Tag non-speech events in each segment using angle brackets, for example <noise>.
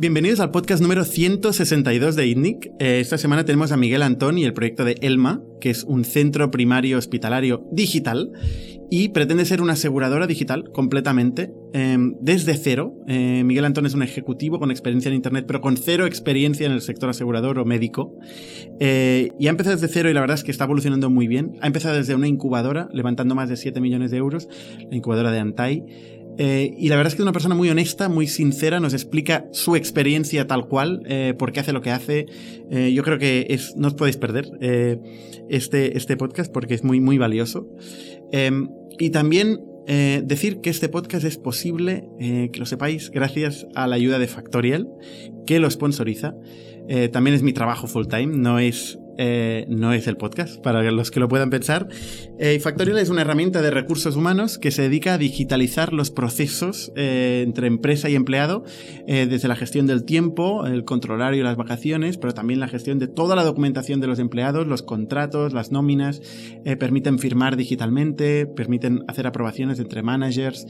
Bienvenidos al podcast número 162 de ITNIC. Eh, esta semana tenemos a Miguel Antón y el proyecto de ELMA, que es un centro primario hospitalario digital y pretende ser una aseguradora digital completamente em, desde cero. Eh, Miguel Antón es un ejecutivo con experiencia en Internet, pero con cero experiencia en el sector asegurador o médico. Eh, y ha empezado desde cero y la verdad es que está evolucionando muy bien. Ha empezado desde una incubadora, levantando más de 7 millones de euros, la incubadora de Antai. Eh, y la verdad es que es una persona muy honesta, muy sincera, nos explica su experiencia tal cual, eh, por qué hace lo que hace. Eh, yo creo que no os podéis perder este, este podcast porque es muy, muy valioso. Em, y también decir que este podcast es posible, que lo sepáis, gracias a la ayuda de Factorial, que lo sponsoriza. también es mi trabajo full time, no es eh, no es el podcast, para los que lo puedan pensar. Eh, Factorial es una herramienta de recursos humanos que se dedica a digitalizar los procesos eh, entre empresa y empleado, eh, desde la gestión del tiempo, el controlario y las vacaciones, pero también la gestión de toda la documentación de los empleados, los contratos, las nóminas, permiten firmar digitalmente, permiten hacer aprobaciones entre managers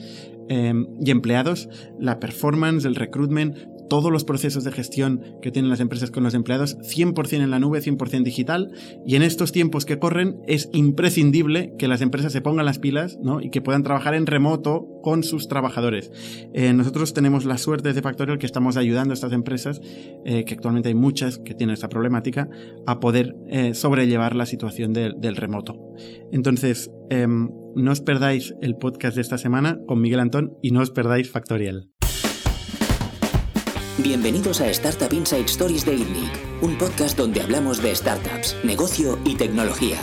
y empleados, la performance, el recruitment, todos los procesos de gestión que tienen las empresas con los empleados 100% en la nube, 100% digital. Y en estos tiempos que corren es imprescindible que las empresas se pongan las pilas ¿no? y que puedan trabajar en remoto con sus trabajadores. Eh, nosotros tenemos la suerte de Factorial que estamos ayudando a estas empresas, eh, que actualmente hay muchas que tienen esta problemática, a poder eh, sobrellevar la situación del remoto. Entonces, em, no os perdáis el podcast de esta semana con Miguel Antón y no os perdáis Factorial. Bienvenidos a Startup Inside Stories de INNIC, un podcast donde hablamos de startups, negocio y tecnología.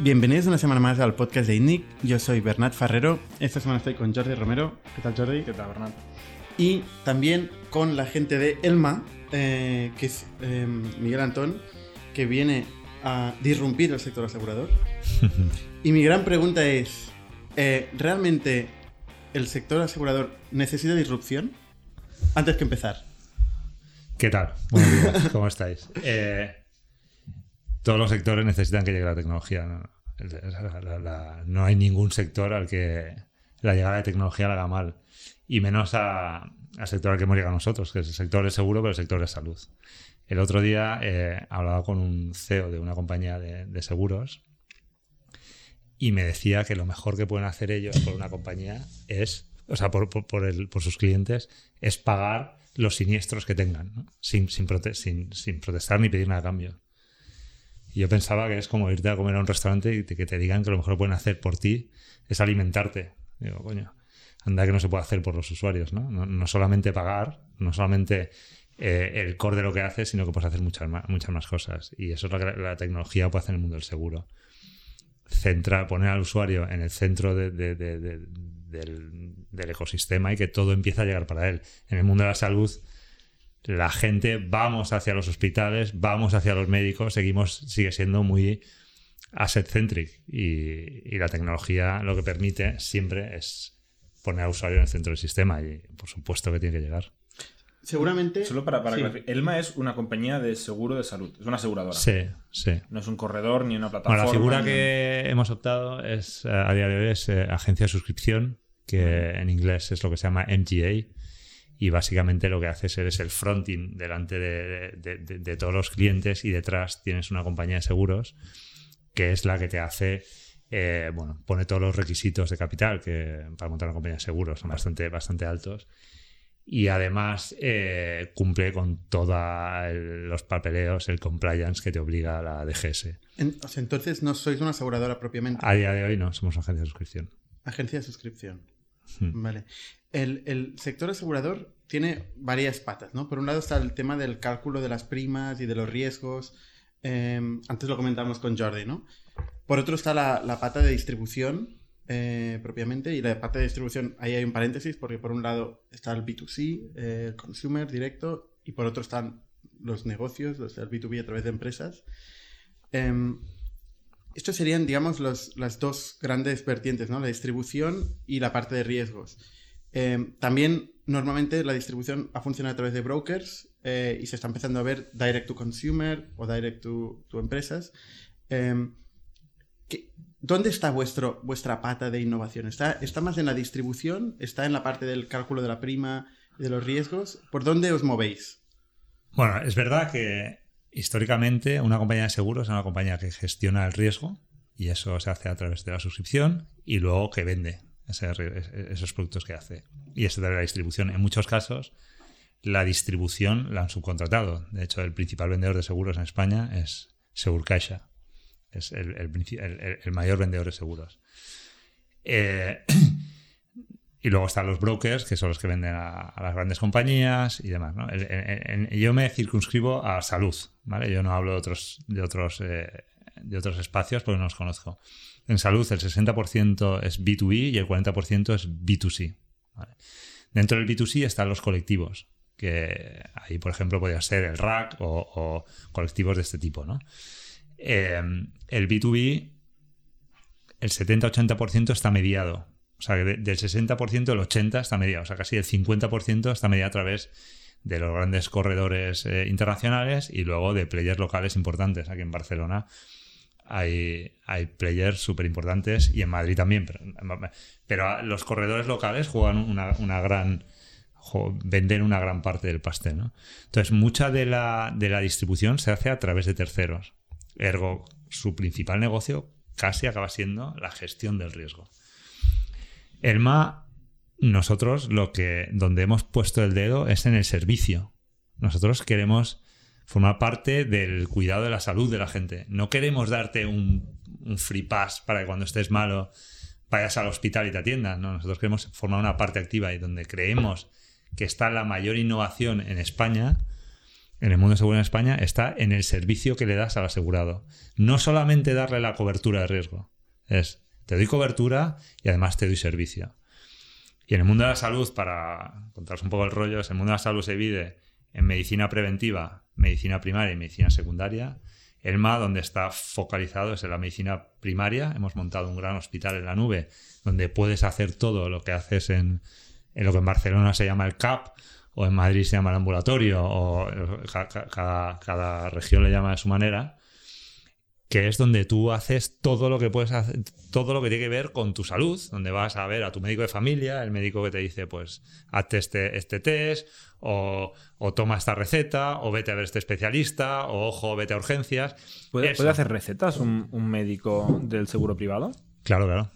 Bienvenidos una semana más al podcast de INNIC. Yo soy Bernat Ferrero. Esta semana estoy con Jordi Romero. ¿Qué tal, Jordi? ¿Qué tal, Bernat? Y también con la gente de Elma, eh, que es eh, Miguel Antón, que viene a disrumpir el sector asegurador. <laughs> y mi gran pregunta es, eh, ¿realmente el sector asegurador necesita disrupción? Antes que empezar. ¿Qué tal? Buenos días, ¿cómo estáis? Eh, todos los sectores necesitan que llegue la tecnología. ¿no? hay ningún sector al que la llegada de tecnología la haga mal. Y menos al sector al que hemos llegado nosotros, que es el sector de seguro, pero el sector de salud. El otro día eh, hablaba con un CEO de una compañía de, seguros y me decía que lo mejor que pueden hacer ellos por una compañía es o sea, por, por, sus clientes, es pagar los siniestros que tengan, sin, sin, protestar ni pedir nada a cambio. Yo pensaba que es como irte a comer a un restaurante y que te digan que lo mejor que pueden hacer por ti es alimentarte. Digo, coño, anda que no se puede hacer por los usuarios, ¿no? No, solamente pagar, no solamente eh, el core de lo que haces, sino que puedes hacer muchas más, muchas más cosas. Y eso es lo que la, tecnología puede hacer en el mundo del seguro. Centra, poner al usuario en el centro de, del, ecosistema y que todo empieza a llegar para él. En el mundo de la salud, la gente vamos hacia los hospitales, vamos hacia los médicos, seguimos, sigue siendo muy asset-centric y, la tecnología lo que permite siempre es poner al usuario en el centro del sistema y por supuesto que tiene que llegar. Seguramente. Solo para, para Elma es una compañía de seguro de salud, es una aseguradora. Sí, sí. No es un corredor ni una plataforma. la figura que hemos optado es, a día de hoy, es eh, agencia de suscripción que en inglés es lo que se llama MGA. Y básicamente lo que haces es el fronting delante de, todos los clientes y detrás tienes una compañía de seguros que es la que te hace, eh, bueno, pone todos los requisitos de capital que para montar una compañía de seguros son bastante, bastante altos y además eh, cumple con todos los papeleos, el compliance que te obliga a la DGS. entonces no sois una aseguradora propiamente. A día de hoy no, somos agencia de suscripción. Agencia de suscripción. Hmm. Vale. El, sector asegurador tiene varias patas, ¿no? Por un lado está el tema del cálculo de las primas y de los riesgos. Em, antes lo comentamos con Jordi, ¿no? Por otro está la, pata de distribución eh, propiamente y la pata de distribución, ahí hay un paréntesis porque por un lado está el B2C, eh, el consumer directo, y por otro están los negocios, los del B2B a través de empresas. Em, estos serían, digamos, las dos grandes vertientes, ¿no? La distribución y la parte de riesgos. Eh, también, normalmente, la distribución ha funcionado a través de brokers eh, y se está empezando a ver direct to consumer o direct to, empresas. Eh, ¿Dónde está vuestro, vuestra pata de innovación? ¿Está, ¿Está más en la distribución? ¿Está en la parte del cálculo de la prima? de los riesgos, ¿por dónde os movéis? Bueno, es verdad que históricamente una compañía de seguros es una compañía que gestiona el riesgo y eso se hace a través de la suscripción y luego que vende esos productos que hace. Y eso de la distribución. En muchos casos, la distribución la han subcontratado. De hecho, el principal vendedor de seguros en España es Segurcaixa. Es el, el, mayor vendedor de seguros. Eh, <clears throat> y luego están los brokers, que son los que venden a, las grandes compañías y demás. yo me circunscribo a salud, ¿vale? Yo no hablo de otros, de otros, eh, de otros espacios porque no los conozco. En salud el 60% es B2B y el 40% es B2C. Dentro del B2C están los colectivos, que ahí, por ejemplo, podría ser el RAC o, colectivos de este tipo. ¿no? Eh, el B2B, el 70-80% está mediado o sea, del 60% el 80% está mediado, o sea, casi el 50% está mediado a través de los grandes corredores eh, internacionales y luego de players locales importantes. Aquí en Barcelona hay, hay players súper importantes y en Madrid también, pero, los corredores locales juegan una, gran venden una gran parte del pastel. ¿no? Entonces, mucha de la, de la distribución se hace a través de terceros. Ergo, su principal negocio casi acaba siendo la gestión del riesgo. Elma, nosotros lo que donde hemos puesto el dedo es en el servicio. Nosotros queremos formar parte del cuidado de la salud de la gente. No queremos darte un, free pass para que cuando estés malo vayas al hospital y te atiendan. No, nosotros queremos formar una parte activa y donde creemos que está la mayor innovación en España, en el mundo seguro en España, está en el servicio que le das al asegurado. No solamente darle la cobertura de riesgo, es te doy cobertura y además te doy servicio. Y en el mundo de la salud, para contaros un poco el rollo, el mundo de la salud se divide en medicina preventiva, medicina primaria y medicina secundaria. El MA, donde está focalizado, es en la medicina primaria. Hemos montado un gran hospital en la nube donde puedes hacer todo lo que haces en, lo que en Barcelona se llama el CAP o en Madrid se llama el ambulatorio o cada, cada región le llama de su manera que es donde tú haces todo lo que puedes hacer, todo lo que tiene que ver con tu salud, donde vas a ver a tu médico de familia, el médico que te dice, pues, hazte este, este test, o, toma esta receta, o vete a ver este especialista, o ojo, vete a urgencias. ¿Puede, hacer recetas un, médico del seguro privado? Claro, claro.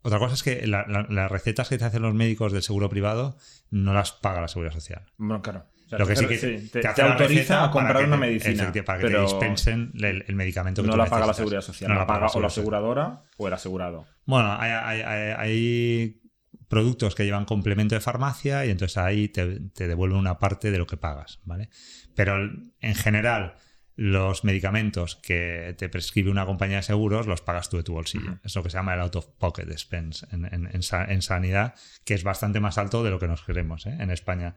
Otra cosa es que las recetas que te hacen los médicos del seguro privado no las paga la seguridad social. Bueno, claro lo que sí que te, autoriza a comprar una medicina. para que te dispensen el, medicamento que No la paga la seguridad social, no la paga o la aseguradora o el asegurado. Bueno, hay, productos que llevan complemento de farmacia y entonces ahí te, te devuelven una parte de lo que pagas, ¿vale? Pero en general los medicamentos que te prescribe una compañía de seguros los pagas tú de tu bolsillo. Es lo que se llama el out of pocket expense en, sanidad, que es bastante más alto de lo que nos queremos ¿eh? en España.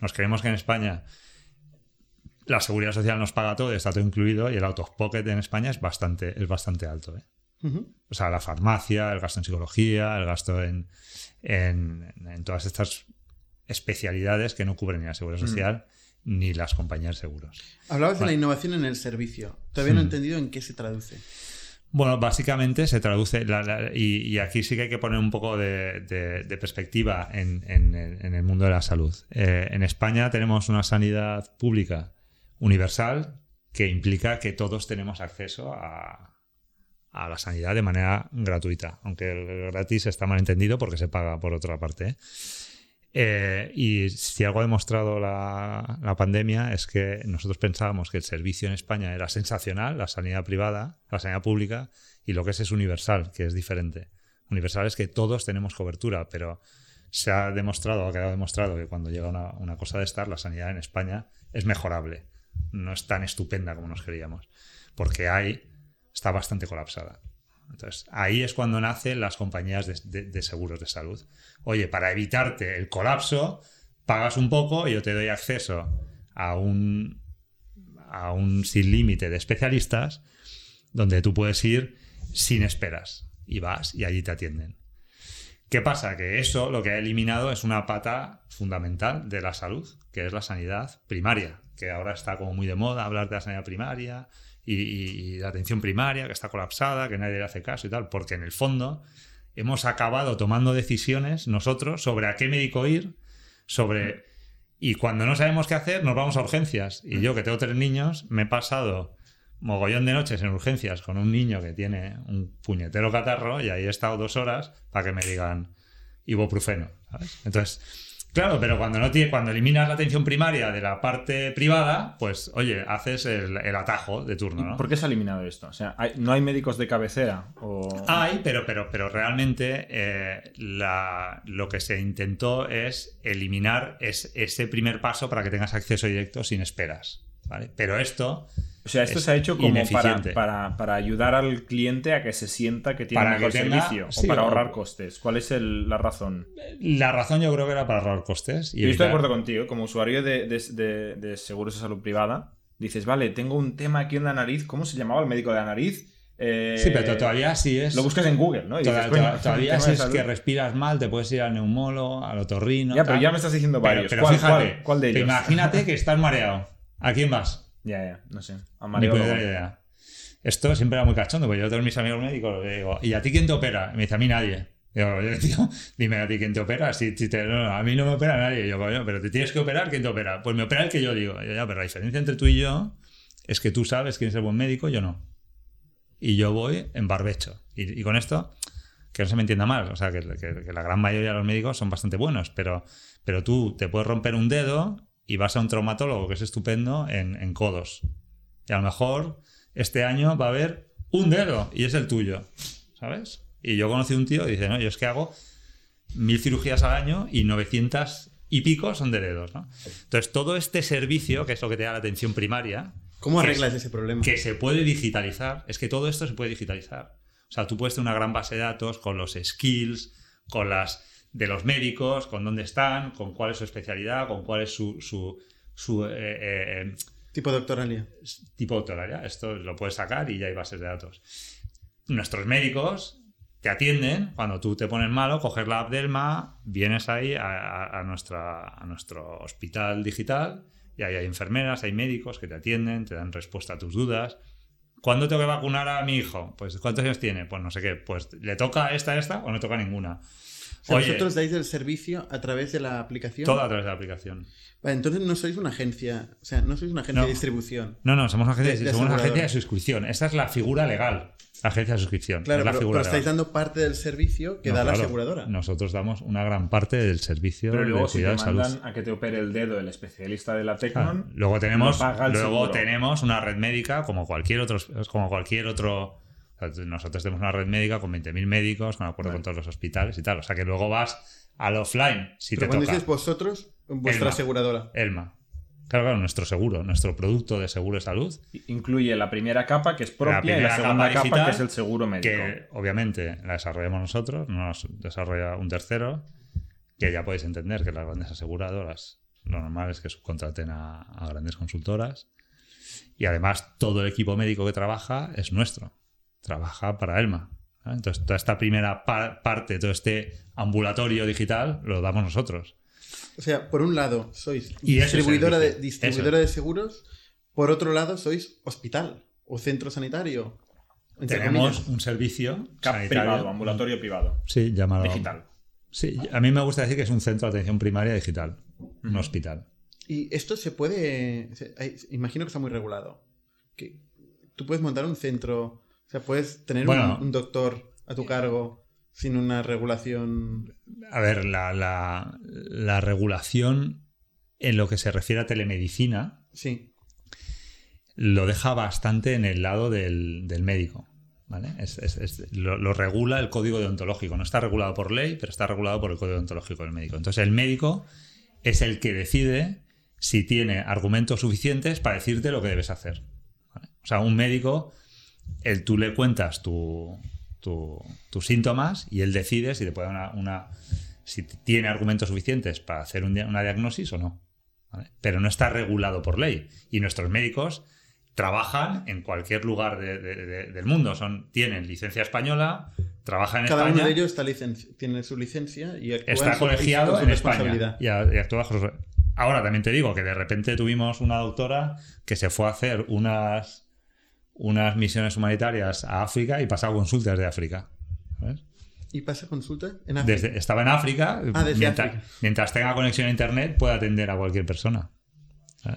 Nos creemos que en España la seguridad social nos paga todo, está todo incluido, y el out of pocket en España es bastante, es bastante alto. ¿eh? O sea, la farmacia, el gasto en psicología, el gasto en, en, todas estas especialidades que no cubren ni la seguridad social ni las compañías de seguros. Hablabas de la innovación en el servicio. Todavía no he entendido en qué se traduce. Bueno, básicamente se traduce, y, aquí sí que hay que poner un poco de, perspectiva en, el mundo de la salud. Eh, en España tenemos una sanidad pública universal que implica que todos tenemos acceso a, a la sanidad de manera gratuita, aunque el gratis está mal entendido porque se paga por otra parte. ¿eh? Eh, y si algo ha demostrado la, pandemia es que nosotros pensábamos que el servicio en España era sensacional, la sanidad privada, la sanidad pública, y lo que es es universal, que es diferente. Universal es que todos tenemos cobertura, pero se ha demostrado, ha quedado demostrado que cuando llega una, una cosa de estar, la sanidad en España es mejorable. No es tan estupenda como nos queríamos, porque hay, está bastante colapsada. Entonces, ahí es cuando nacen las compañías de, seguros de salud. Oye, para evitarte el colapso, pagas un poco y yo te doy acceso a un, a un sin límite de especialistas donde tú puedes ir sin esperas y vas y allí te atienden. ¿Qué pasa? Que eso lo que ha eliminado es una pata fundamental de la salud, que es la sanidad primaria, que ahora está como muy de moda hablar de la sanidad primaria, y, la atención primaria que está colapsada, que nadie le hace caso y tal, porque en el fondo hemos acabado tomando decisiones nosotros sobre a qué médico ir, sobre Y cuando no sabemos qué hacer, nos vamos a urgencias. Y yo, que tengo tres niños, me he pasado mogollón de noches en urgencias con un niño que tiene un puñetero catarro y ahí he estado dos horas para que me digan ibuprofeno. ¿sabes? Entonces, claro, pero cuando no tiene, cuando eliminas la atención primaria de la parte privada, pues oye, haces el, el atajo de turno, ¿no? ¿Por qué se ha eliminado esto? O sea, ¿hay- ¿no hay médicos de cabecera? O... Hay, pero, pero, pero realmente eh, la- lo que se intentó es eliminar es, ese primer paso para que tengas acceso directo sin esperas. ¿vale? Pero esto, O sea, esto es se ha hecho como para, para, para ayudar al cliente a que se sienta que tiene Para mejor que tenga- servicio sí, o para o- ahorrar costes. ¿Cuál es el- la razón? la razón yo creo que era para ahorrar costes. Y Yo estoy de acuerdo contigo. Como usuario de, de- de- de seguros de salud privada, dices, vale, tengo un tema aquí en la nariz. ¿Cómo se llamaba el médico de la nariz? Eh, Sí, pero todavía sí es. Lo buscas en Google, ¿no? Y dices, todavía tema si es que respiras mal, te puedes ir al neumólogo, al otorrino. Ya, pero ya me estás diciendo varios. Pero, ¿Cuál, fíjate, cuál- cuál de te ellos? Imagínate que estás mareado. ¿A quién vas? Ya, ya, no sé. A puñetera idea. Esto siempre era muy cachondo, porque yo a todos mis amigos médicos les digo, ¿y a ti quién te opera? Y me dice, a mí nadie. Digo, "Oye, <laughs> tío, dime a ti quién te opera. Si, si te- no, a mí no me opera nadie. Y yo, coño, pero te tienes que operar, ¿quién te opera? Pues me opera el que yo digo. Yo, ya, pero la diferencia entre tú y yo es que tú sabes quién es el buen médico, yo no. Y yo voy en barbecho. Y, y con esto, que no se me entienda mal, o sea, que, que- que la gran mayoría de los médicos son bastante buenos, pero, pero tú te puedes romper un dedo y vas a un traumatólogo que es estupendo en, en codos. Y a lo mejor este año va a haber un dedo y es el tuyo, ¿sabes? Y yo conocí un tío y dice, no, yo es que hago mil cirugías al año y 900 y pico son de dedos, ¿no? Entonces, todo este servicio, que es lo que te da la atención primaria, ¿Cómo arreglas es- ese problema? que se puede digitalizar, es que todo esto se puede digitalizar. O sea, tú puedes tener una gran base de datos con los skills, con las de los médicos, con dónde están, con cuál es su especialidad, con cuál es su, su, su, eh, eh, Tipo doctoralia. tipo doctoral. Esto lo puedes sacar y ya hay bases de datos. Nuestros médicos te atienden cuando tú te pones malo, coges la app del MA, vienes ahí a, a- a nuestra, a nuestro hospital digital y ahí hay enfermeras, hay médicos que te atienden, te dan respuesta a tus dudas. ¿Cuándo tengo que vacunar a mi hijo? Pues ¿cuántos años tiene? Pues no sé qué. Pues ¿le toca esta, esta o no toca ninguna? O sea, Oye, vosotros dais el servicio a través de la aplicación. todo a través de la aplicación. Vale, entonces no sois una agencia, o sea, no sois una agencia No. de distribución. No, no, somos una agencia, De- de somos una agencia de suscripción. Esta es la figura legal. La agencia de suscripción. Claro, es la pero, figura pero estáis dando parte del servicio que No, da la aseguradora. Nosotros damos una gran parte del servicio Pero luego de si te de salud. mandan a que te opere el dedo el especialista de la Tecnon, Ah, luego tenemos, lo paga el luego seguro. tenemos una red médica como cualquier otro, como cualquier otro. Sea, Nosotros tenemos una red médica con 20.000 médicos, con acuerdo Vale. con todos los hospitales y tal. O sea que luego vas al offline si pero te cuando toca. dices vosotros, vuestra Elma. aseguradora. Elma. Claro, claro, nuestro seguro, nuestro producto de seguro de salud, incluye la primera capa, que es propia, y la segunda capa que es el seguro médico. que obviamente la desarrollamos nosotros, no nos desarrolla un tercero, que ya podéis entender que las grandes aseguradoras, lo normal es que subcontraten a, a grandes consultoras, y además todo el equipo médico que trabaja es nuestro, trabaja para Elma. ¿vale? Entonces, toda esta primera pa- parte, todo este ambulatorio digital, lo damos nosotros. O sea, por un lado sois Y eso es distribuidora, de, distribuidora de seguros, por otro lado sois hospital o centro sanitario. Tenemos comillas. un servicio sanitario, privado, ambulatorio privado. Sí, llamado Digital. Sí, a mí me gusta decir que es un centro de atención primaria digital, un hospital. Y esto se puede. se- imagino que está muy regulado. Que tú puedes montar un centro. O sea, puedes tener Bueno. un, un doctor a tu cargo sin una regulación. A ver, la, la- la regulación en lo que se refiere a telemedicina Sí. lo deja bastante en el lado del, del médico. ¿vale? Es- es- es- lo, lo regula el código deontológico. No está regulado por ley, pero está regulado por el código deontológico del médico. Entonces, el médico es el que decide si tiene argumentos suficientes para decirte lo que debes hacer. ¿vale? O sea, un médico, él, tú le cuentas tu- tu- tus síntomas y él decide si te puede dar una, una- si tiene argumentos suficientes para hacer un una diagnosis o no. ¿vale? Pero no está regulado por ley. Y nuestros médicos trabajan en cualquier lugar de- de- de- del mundo. Son, tienen licencia española, trabajan en Cada España. uno de ellos está tiene su licencia y actúa está colegiado en España y, a- y actúa bajo su- Ahora también te digo que de repente tuvimos una doctora que se fue a hacer unas, unas misiones humanitarias a África y pasaba consultas de África. ¿sabes? ¿Y pasa consulta? En África. Desde, estaba en África. Ah, desde mientras, África. mientras tenga conexión a internet, puede atender a cualquier persona.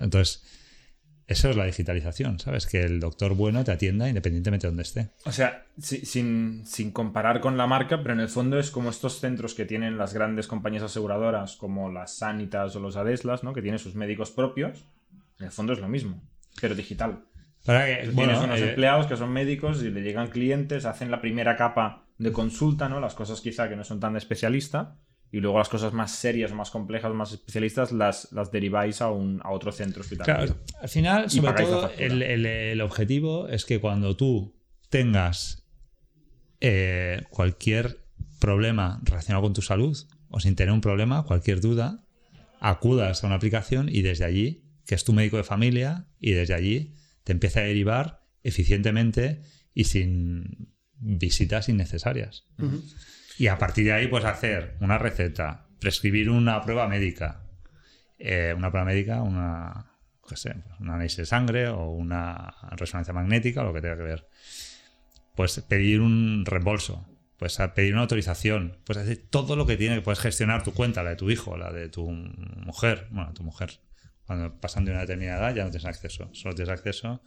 Entonces, eso es la digitalización, ¿sabes? Que el doctor bueno te atienda independientemente de donde esté. O sea, si- sin, sin comparar con la marca, pero en el fondo es como estos centros que tienen las grandes compañías aseguradoras, como las Sanitas o los Adeslas, ¿no? Que tienen sus médicos propios. En el fondo es lo mismo, pero digital. Para que, bueno, Tienes unos eh, empleados que son médicos y le llegan clientes, hacen la primera capa de consulta, ¿no? Las cosas quizá que no son tan de especialista. Y luego las cosas más serias, más complejas, más especialistas, las, las deriváis a, un, a otro centro hospitalario. Claro, al final, sobre todo, el- el objetivo es que cuando tú tengas eh, cualquier problema relacionado con tu salud o sin tener un problema, cualquier duda, acudas a una aplicación y desde allí, que es tu médico de familia, y desde allí te empieza a derivar eficientemente y sin visitas innecesarias. Y a partir de ahí, pues hacer una receta, prescribir una prueba médica. Eh, una prueba médica, una, qué sé, pues, un análisis de sangre o una resonancia magnética o lo que tenga que ver. Pues pedir un reembolso, pues a pedir una autorización, pues hacer todo lo que tiene que puedes gestionar tu cuenta, la de tu hijo, la de tu mujer, bueno, tu mujer. Cuando pasan de una determinada edad ya no tienes acceso, solo tienes acceso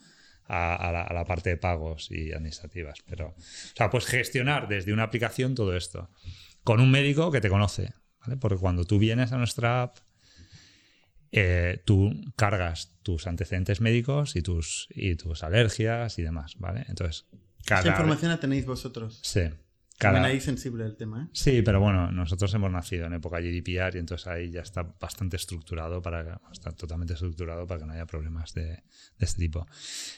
a, a la, a la parte de pagos y administrativas. Pero, o sea, puedes gestionar desde una aplicación todo esto con un médico que te conoce, ¿vale? Porque cuando tú vienes a nuestra app, eh, tú cargas tus antecedentes médicos y tus, y tus alergias y demás, ¿vale? Entonces, cada... Esta información la tenéis vosotros. Sí. También Cada... ahí sensible el tema, ¿eh? Sí, pero bueno, nosotros hemos nacido en época GDPR y entonces ahí ya está bastante estructurado para está totalmente estructurado para que no haya problemas de, de este tipo.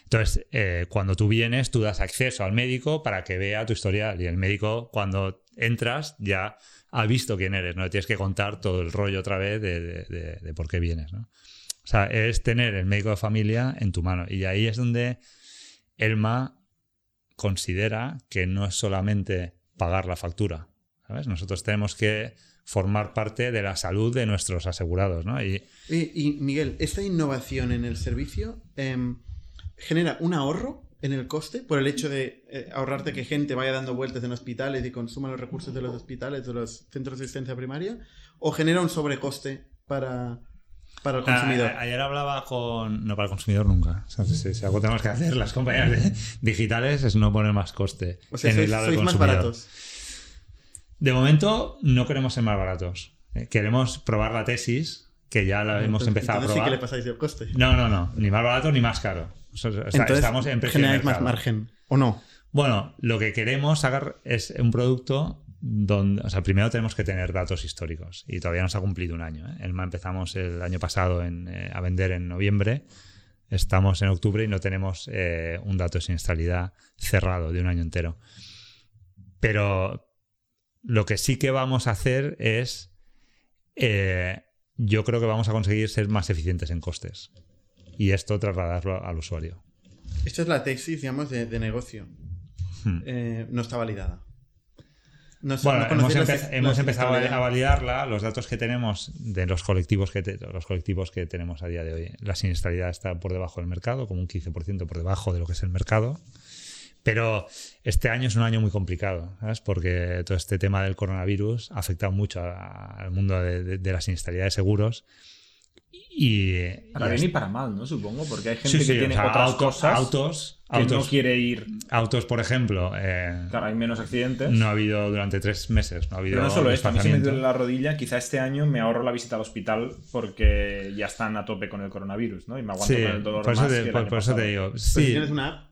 Entonces, eh, cuando tú vienes, tú das acceso al médico para que vea tu historial y el médico cuando entras ya ha visto quién eres, no le tienes que contar todo el rollo otra vez de, de- de- de por qué vienes, ¿no? O sea, es tener el médico de familia en tu mano y ahí es donde Elma considera que no es solamente pagar la factura, ¿sabes? Nosotros tenemos que formar parte de la salud de nuestros asegurados, ¿no? Y Y, Miguel, ¿esta innovación en el servicio em, genera un ahorro en el coste por el hecho de eh, ahorrarte que gente vaya dando vueltas en hospitales y consuma los recursos de los hospitales, de los centros de asistencia primaria? ¿O genera un sobrecoste para, para el consumidor? A- a- ayer hablaba con. No para el consumidor nunca. O sea, si, si algo tenemos que hacer las compañías de- <laughs> digitales es no poner más coste o sea, en sois, el lado del sois más consumidor. baratos. De momento no queremos ser más baratos. Eh, Queremos probar la tesis, que ya la hemos Entonces- empezado a entonces sí probar. que le pasáis el coste. No, no, no. Ni más barato ni más caro. O sea, Entonces, estamos en generáis más margen, ¿o no? Bueno, lo que queremos sacar es un producto donde, o sea, primero tenemos que tener datos históricos y todavía no se ha cumplido un año. ¿eh? Elma empezamos el año pasado en, eh, a vender en noviembre, estamos en octubre y no tenemos eh, un dato de siniestralidad cerrado de un año entero. Pero lo que sí que vamos a hacer es, eh, yo creo que vamos a conseguir ser más eficientes en costes y esto trasladarlo al usuario. Esta es la tesis, digamos, de, de negocio. Hmm. Eh, no está validada. No, Bueno, no hemos, empe- empezado a validarla, los datos que tenemos de los colectivos que, te- los colectivos que tenemos a día de hoy. La siniestralidad está por debajo del mercado, como un 15% por debajo de lo que es el mercado. Pero este año es un año muy complicado, ¿sabes? Porque todo este tema del coronavirus ha afectado mucho al mundo de, de- de la siniestralidad de seguros. Y, Para y bien y para mal, ¿no? Supongo, porque hay gente Sí, que o tiene sea, otras auto- cosas autos, que autos, no quiere ir. autos, por ejemplo, eh, Claro, hay menos accidentes. no ha habido durante tres meses, no ha habido Pero no solo esto, a mí se me duele la rodilla, quizá este año me ahorro la visita al hospital porque ya están a tope con el coronavirus, ¿no? Y me aguanto Sí, con el dolor por eso, más te, que el por- por eso te digo. Pero si tienes una app,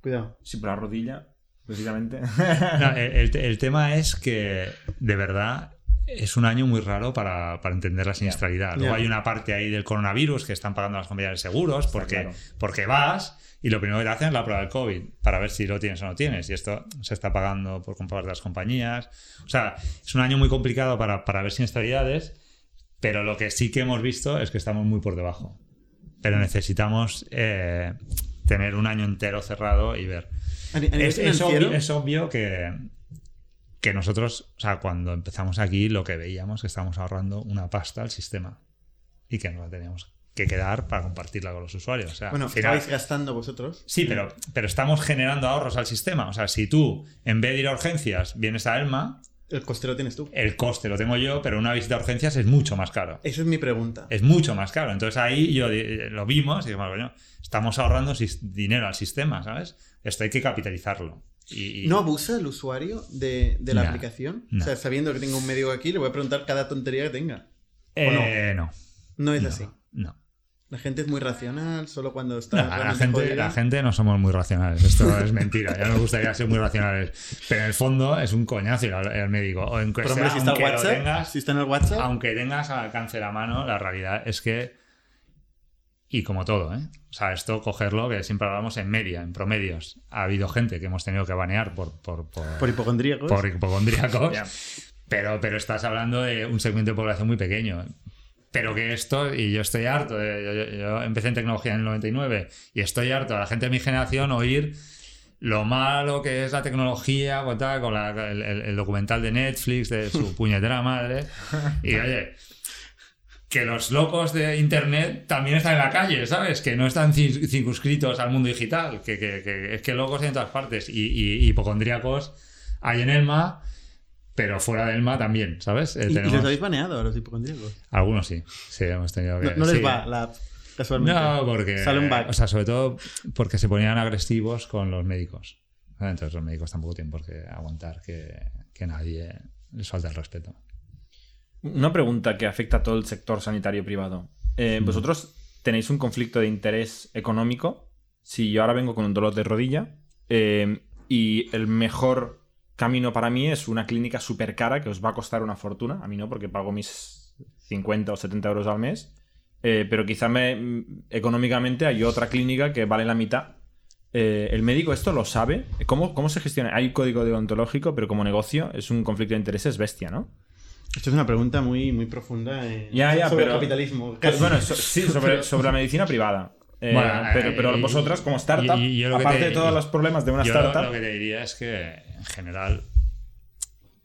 cuidado. Sí, pero la rodilla, precisamente. No, <laughs> el, el- el tema es que, de verdad, es un año muy raro para, para entender la siniestralidad. Luego Ya. hay una parte ahí del coronavirus que están pagando las compañías de seguros porque, claro. porque vas y lo primero que te hacen es la prueba del COVID para ver si lo tienes o no tienes. Y esto se está pagando por comprar de las compañías. O sea, es un año muy complicado para, para ver siniestralidades, pero lo que sí que hemos visto es que estamos muy por debajo. Pero necesitamos eh, tener un año entero cerrado y ver. A, ni- a nivel Es, es financiero, obvio, es obvio que, que nosotros, o sea, cuando empezamos aquí, lo que veíamos que estábamos ahorrando una pasta al sistema y que no la teníamos que quedar para compartirla con los usuarios. O sea, bueno, al final- estabais gastando vosotros. sí, pero, pero estamos generando ahorros al sistema. O sea, si tú, en vez de ir a urgencias, vienes a Elma, El coste lo tienes tú. El coste lo tengo yo, pero una visita a urgencias es mucho más caro. Esa es mi pregunta. Es mucho más caro. Entonces ahí yo di- lo vimos y dijimos, coño, estamos ahorrando dinero al sistema, ¿sabes? Esto hay que capitalizarlo. Y, y- ¿No abusa el usuario de, de la aplicación? O sea, sabiendo que tengo un médico aquí, le voy a preguntar cada tontería que tenga. Eh, no. No es no, así. No. La gente es muy racional, solo cuando está. No, la, gente, jodida. la gente no somos muy racionales. Esto es mentira. Ya nos gustaría ser muy racionales. Pero en el fondo es un coñazo ir al, médico. O en si está el aunque WhatsApp, tengas- si está en el WhatsApp, aunque tengas al alcance de la mano, la realidad es que. Y como todo, ¿eh? O sea, esto cogerlo, que siempre hablamos en media, en promedios. Ha habido gente que hemos tenido que banear por, por, por, por hipocondríacos. por hipocondríacos. Ya. Pero, pero estás hablando de un segmento de población muy pequeño. Pero que esto, y yo estoy harto, de- yo, yo- yo empecé en tecnología en el 99 y estoy harto a la gente de mi generación oír lo malo que es la tecnología, con, tal, con la- el- el documental de Netflix de su <laughs> puñetera madre. Y oye, que los locos de Internet también están en la calle, ¿sabes? Que no están cir- circunscritos al mundo digital, que, que- que- es que locos hay en todas partes y, y hipocondríacos hay en Elma. Pero fuera de Elma también, ¿sabes? Eh, ¿Y, y tenemos- los habéis baneado a los hipocondríacos? Algunos sí. Sí, hemos tenido que. No, no les sí. va la casualmente. No, porque. Sale un bug. O sea, sobre todo porque se ponían agresivos con los médicos. Entonces los médicos tampoco tienen por qué aguantar que, que nadie les falte el respeto. Una pregunta que afecta a todo el sector sanitario privado. Eh, ¿Vosotros tenéis un conflicto de interés económico? Si yo ahora vengo con un dolor de rodilla eh, y el mejor camino para mí es una clínica súper cara que os va a costar una fortuna. A mí no, porque pago mis 50 o 70 euros al mes. Eh, pero quizá me, económicamente hay otra clínica que vale la mitad. Eh, ¿El médico esto lo sabe? ¿Cómo, ¿Cómo se gestiona? Hay código deontológico, pero como negocio es un conflicto de intereses bestia, ¿no? Esto es una pregunta muy, muy profunda eh, Ya, ya, sobre pero- el capitalismo. Pues bueno, so- sí, sobre, sobre la medicina privada. Eh, Bueno, pero, pero eh, vosotras, como startup, y- y yo lo que aparte te- de todos los problemas de una Yo startup, lo que te diría es que, en general,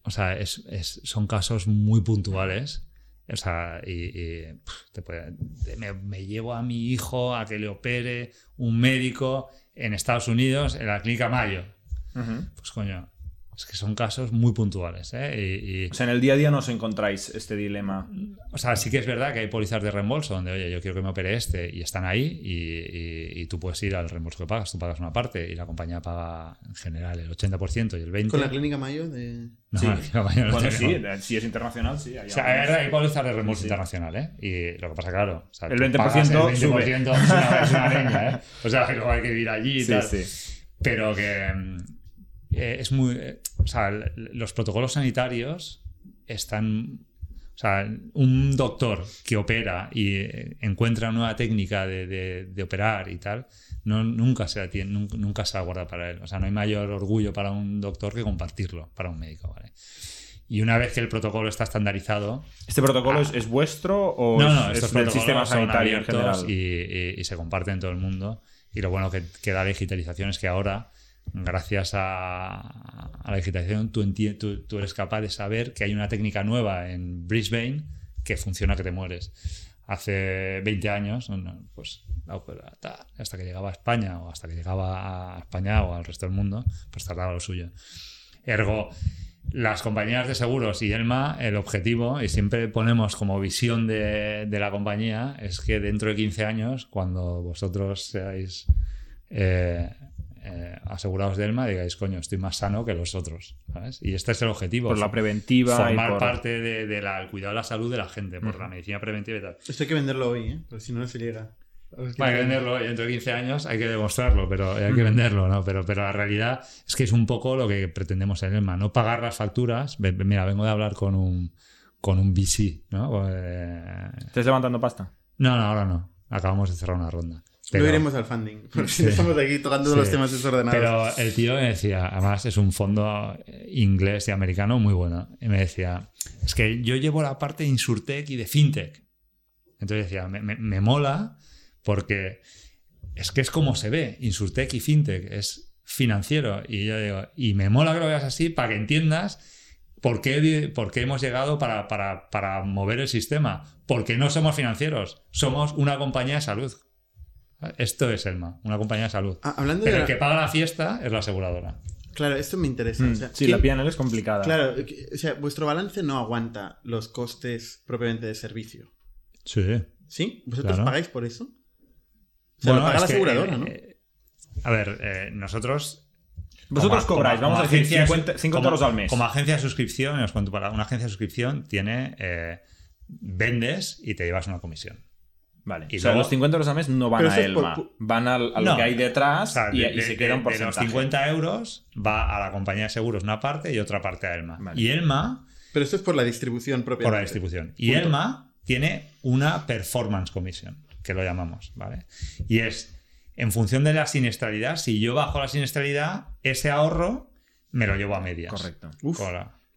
o sea, es, es- son casos muy puntuales. O sea, y, y, pf, te puede- me, me llevo a mi hijo a que le opere un médico en Estados Unidos, en la clínica Mayo. Pues coño, es que son casos muy puntuales. ¿eh? Y- y- o sea, en el día a día no os encontráis este dilema. o sea, sí que es verdad que hay pólizas de reembolso donde, oye, yo quiero que me opere este y están ahí y, y- y tú puedes ir al reembolso que pagas. Tú pagas una parte y la compañía paga en general el 80% y el 20%. Con la clínica Mayo de... No, Sí. la compañía no Bueno, sí, si es internacional, sí. hay O sea, es hay pólizas de reembolso Sí, sí. internacional, ¿eh? Y lo que pasa, claro. o sea, El tú 20% pagas el 20% sube. es una, es una leña, ¿eh? <laughs> O sea, que luego hay que vivir allí y Sí, tal. sí. Pero que mm, eh, es muy. eh, o sea, l- los protocolos sanitarios están. O sea, un doctor que opera y eh, encuentra una nueva técnica de, de- de operar y tal, no, nunca, se la tiene, nunca, nunca se la guarda para él. O sea, no hay mayor orgullo para un doctor que compartirlo para un médico, ¿vale? Y una vez que el protocolo está estandarizado, ¿Este protocolo es, es vuestro o no, es, no, es estos del sistema sanitario en general? y, y- y se comparten en todo el mundo. Y lo bueno que, que da la digitalización es que ahora, gracias a, a la digitalización, tú, tú, tú eres capaz de saber que hay una técnica nueva en Brisbane que funciona que te mueres. Hace 20 años, pues hasta que llegaba a España o hasta que llegaba a España o al resto del mundo, pues tardaba lo suyo. Ergo, las compañías de seguros y Elma, el objetivo, y siempre ponemos como visión de, de la compañía, es que dentro de 15 años, cuando vosotros seáis eh, eh, asegurados de Elma, digáis, coño, estoy más sano que los otros. ¿sabes? Y este es el objetivo. Por la preventiva y Formar por... parte del de la- el cuidado de la salud de la gente, por la medicina preventiva y tal. Esto hay que venderlo hoy, ¿eh? Porque si no, no se llega. Hay que venderlo y dentro de 15 años hay que demostrarlo, pero hay que venderlo, ¿no? Pero, pero la realidad es que es un poco lo que pretendemos en Elma, no pagar las facturas. Mira, vengo de hablar con un, con un VC, ¿no? Eh, ¿Estás levantando pasta? no, no, ahora no. Acabamos de cerrar una ronda. Pero, Luego iremos al funding. Porque no Sí. estamos aquí tocando Sí. los temas desordenados. pero el tío me decía, además es un fondo eh, inglés y americano muy bueno, y me decía, es que yo llevo la parte de Insurtech y de FinTech. Entonces decía, me, me- me mola porque es que es como se ve, Insurtech y FinTech, es financiero. Y yo digo, y me mola que lo veas así para que entiendas por qué, por qué hemos llegado para, para, para mover el sistema. Porque no somos financieros, somos una compañía de salud. Esto es Elma, una compañía de salud. Ah, hablando Pero de el la- que paga la fiesta es la aseguradora. Claro, esto me interesa. Mm, o sea, sí, ¿quién- la PNL es complicada. Claro, o sea, vuestro balance no aguanta los costes propiamente de servicio. Sí. ¿Sí? ¿Vosotros Claro. pagáis por eso? O sea, lo paga la que, aseguradora, eh, ¿no? eh, a ver, eh, nosotros. Vosotros como- cobráis, como- vamos a decir, agencia- 50, 50 como- euros al mes. Como agencia de suscripción, os cuento para una agencia de suscripción tiene. eh, vendes y te llevas una comisión. Vale. Y o sea, luego- los 50 euros al mes no van a Elma. por- Van al- a lo No. que hay detrás O sea, y, de, y se queda un de- de los porcentaje. 50 euros va a la compañía de seguros una parte y otra parte a Elma. Vale. Y Elma Pero esto es por la distribución propia. por la distribución. Y Punto. Elma tiene una performance commission, que lo llamamos, ¿vale? Y es, en función de la siniestralidad, si yo bajo la siniestralidad, ese ahorro me lo llevo a medias. Correcto. Uf.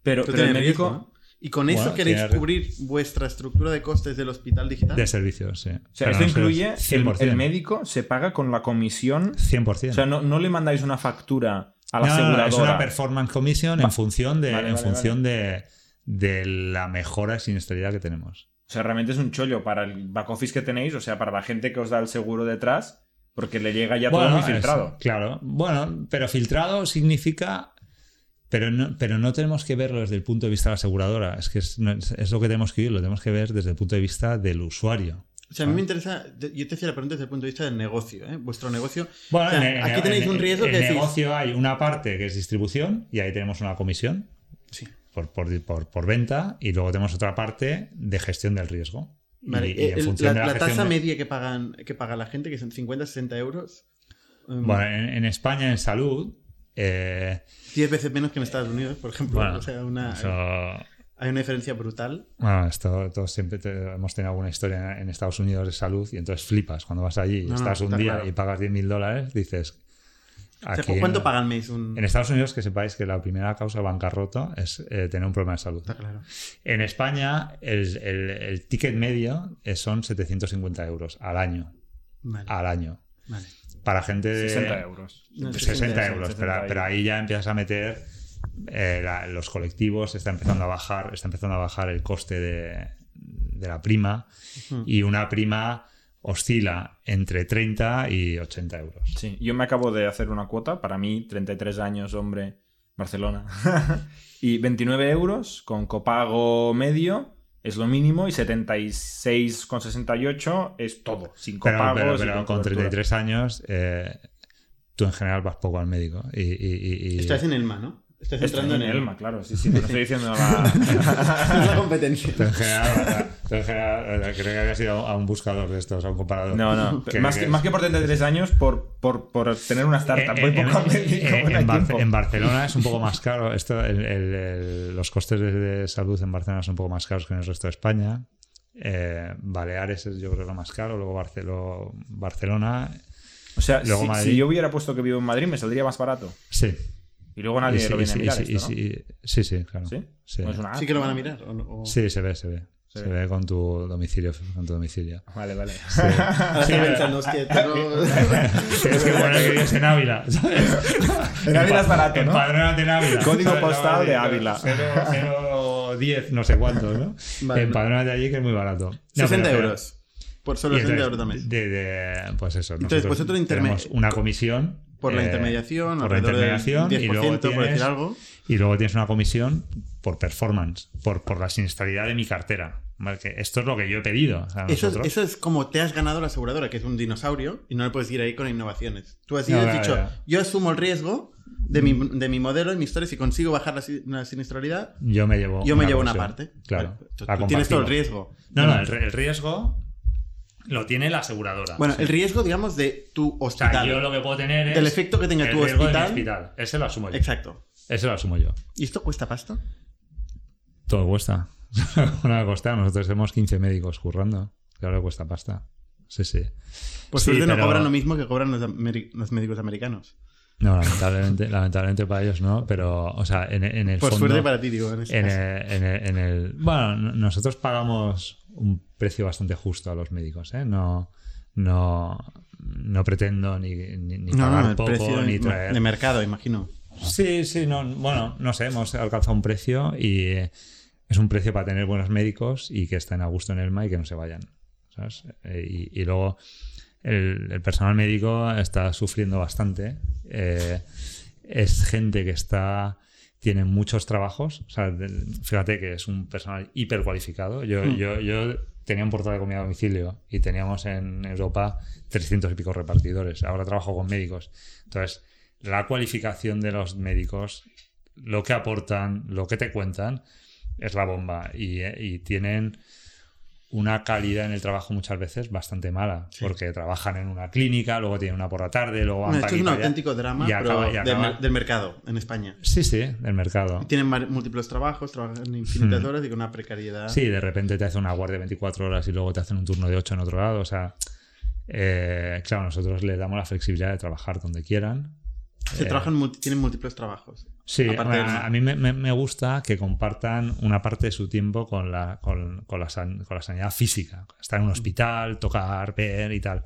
Pero, el médico... Y con eso queréis tiene- cubrir vuestra estructura de costes del hospital digital. De servicios, sí. O sea, Pero esto incluye el, 100%. el médico se paga con la comisión. 100%. O sea, no, no le mandáis una factura a la No, no, no, aseguradora. es una performance commission Va. en función de, Vale, en vale, función de, de la mejora de siniestralidad que tenemos. O sea, realmente es un chollo para el back office que tenéis, o sea, para la gente que os da el seguro detrás, porque le llega ya todo muy es- filtrado. claro. Bueno, pero filtrado significa. Pero no, pero no tenemos que verlo desde el punto de vista de la aseguradora. Es que es, no- es- es lo que tenemos que ir, lo tenemos que ver desde el punto de vista del usuario. O sea, a mí me interesa, yo te hacía la pregunta desde el punto de vista del negocio, ¿eh? Vuestro negocio. Bueno, O sea, en- en- aquí tenéis en- un riesgo en que el decís- negocio hay una parte que es distribución y ahí tenemos una comisión Sí. por, por, por- por venta y luego tenemos otra parte de gestión del riesgo. Y- Vale, y, eh, en el- función la, de la, la gestión tasa de- media que, pagan, que paga la gente, que son 50, 60 euros, um, Bueno, en, en España, en salud, eh, 10 veces menos que en Estados Unidos, por ejemplo. bueno, o sea, una, eso- hay una diferencia brutal. Bueno, esto todos siempre te- hemos tenido alguna historia en Estados Unidos de salud y entonces flipas cuando vas allí y No, no, estás un está día claro. y pagas 10 mil dólares, dices... O sea, aquí ¿Cuánto en, paga al mes? Un... En Estados Unidos que sepáis que la primera causa de bancarrota es eh, tener un problema de salud. Está claro. En España el, el- el ticket medio es- son 750 euros al año. Vale, Al año. vale. Para gente de 60 euros. No, 60 60 euros, 60 pero, euros. pero ahí ya empiezas a meter eh, la- los colectivos, está empezando a bajar, está empezando a bajar el coste de, de la prima y una prima oscila entre 30 y 80 euros. Sí, yo me acabo de hacer una cuota, para mí, 33 años, hombre, Barcelona. <laughs> y 29 euros con copago medio es lo mínimo y 76,68 es todo, sin Pero, copagos pero- y pero con con cobertura. 33 años eh, tú en general vas poco al médico. Y, y- y- y- Estás en Elma, ¿no? Estás Estoy entrando en en Elma, claro, sí, sí, no <laughs> estoy diciendo la... Es la competencia. tú en general, eh, creo que habías ido a un buscador de estos, a un comparador. No, no, Que- más, que, más que por 33 años, por, por, por tener una startup. Eh, eh, poco en- eh, Barcelona es un poco más caro. Esto, el- el- el- los costes de, de salud en Barcelona son un poco más caros que en el resto de España. Eh, Baleares es yo creo lo más caro. Luego Barcelo- Barcelona. O sea, luego si, Madrid. si yo hubiera puesto que vivo en Madrid, me saldría más barato. Sí. Y luego nadie Y sí, lo y viene a sí, mirar y sí, esto, ¿no? y sí, sí, claro. ¿Sí? Sí. No es una Sí que lo van a mirar. ¿o no? O- Sí, se ve, se ve. Se Se, ve. ve con tu domicilio. Con tu domicilio. Vale, vale. <laughs> Sí, <laughs> pero- pensando, hostia, <laughs> tengo- Tienes que poner que vives en Ávila. ¿sabes? En Ávila es barato, ¿no? Empadrónate en Ávila. Código postal de Ávila. 0, 10, no sé cuántos, ¿no? Vale. Empadrónate allí que es muy barato. No, 60 pero- euros. Por solo y 60 entonces, euros mes. De, de- pues eso. Entonces, vosotros interme- tenemos una comisión. Por la eh, intermediación, por la alrededor del intermediación, y 10%, luego por tienes- decir algo. Y luego tienes una comisión por performance, por, por la siniestralidad de mi cartera. ¿vale? Que esto es lo que yo he pedido. O sea, Eso nosotros- eso es como te has ganado la aseguradora, que es un dinosaurio, y no le puedes ir ahí con innovaciones. Tú has No, has dicho, yo asumo el riesgo de mi, de mi modelo y mi historia, si consigo bajar la, la siniestralidad, yo me llevo yo me llevo una parte. Claro. Vale, Tú, tienes todo el riesgo. No, no, el, ri- el riesgo lo tiene la aseguradora. Bueno, el riesgo, digamos, de tu o sea, hospital. yo lo que puedo tener es. Del efecto que tenga el tu riesgo de mi hospital. hospital. Ese lo asumo yo. Exacto. Ese lo asumo yo. ¿Y esto cuesta pasta? Todo cuesta. <laughs> Una costa. Nosotros tenemos 15 médicos currando. Claro que cuesta pasta. Sí, sí. Por Sí, suerte no cobran lo mismo que cobran los, médicos americanos. No, lamentablemente, <laughs> lamentablemente para ellos no, pero, o sea, en, en el Por fondo... suerte para ti, digo. En este en el, en el- en el- bueno, nosotros pagamos un precio bastante justo a los médicos, ¿eh? No, no, no pretendo ni, ni, ni No, pagar no, el poco, precio ni traer... de mercado, imagino. Sí, sí, no, bueno, no sé, hemos alcanzado un precio y eh, es un precio para tener buenos médicos y que estén a gusto en Elma y que no se vayan. ¿sabes? Eh, Y, y luego el, el personal médico está sufriendo bastante. Eh, es gente que está tiene muchos trabajos. O sea, fíjate que es un personal hiper cualificado. Yo, Mm. yo, yo tenía un portal de comida a domicilio y teníamos en Europa 300 y pico repartidores. Ahora trabajo con médicos. Entonces, la cualificación de los médicos, lo que aportan, lo que te cuentan, es la bomba. Y, y tienen una calidad en el trabajo muchas veces bastante mala, porque trabajan en una clínica, luego tienen una por la tarde, luego van para esto es un auténtico drama, Y pero acaba- y del, mercado en España. Sí, sí, del mercado. Tienen múltiples trabajos, trabajan infinitas Hmm. horas y con una precariedad. Sí, de repente te hace una guardia de 24 horas y luego te hacen un turno de 8 en otro lado. O sea, eh, claro, nosotros les damos la flexibilidad de trabajar donde quieran. Se Eh, trabajan, multi- tienen múltiples trabajos. Sí, a, del- a mí me, me- me gusta que compartan una parte de su tiempo con la, con, con la, san- con la sanidad física. Estar en un hospital, tocar, ver y tal.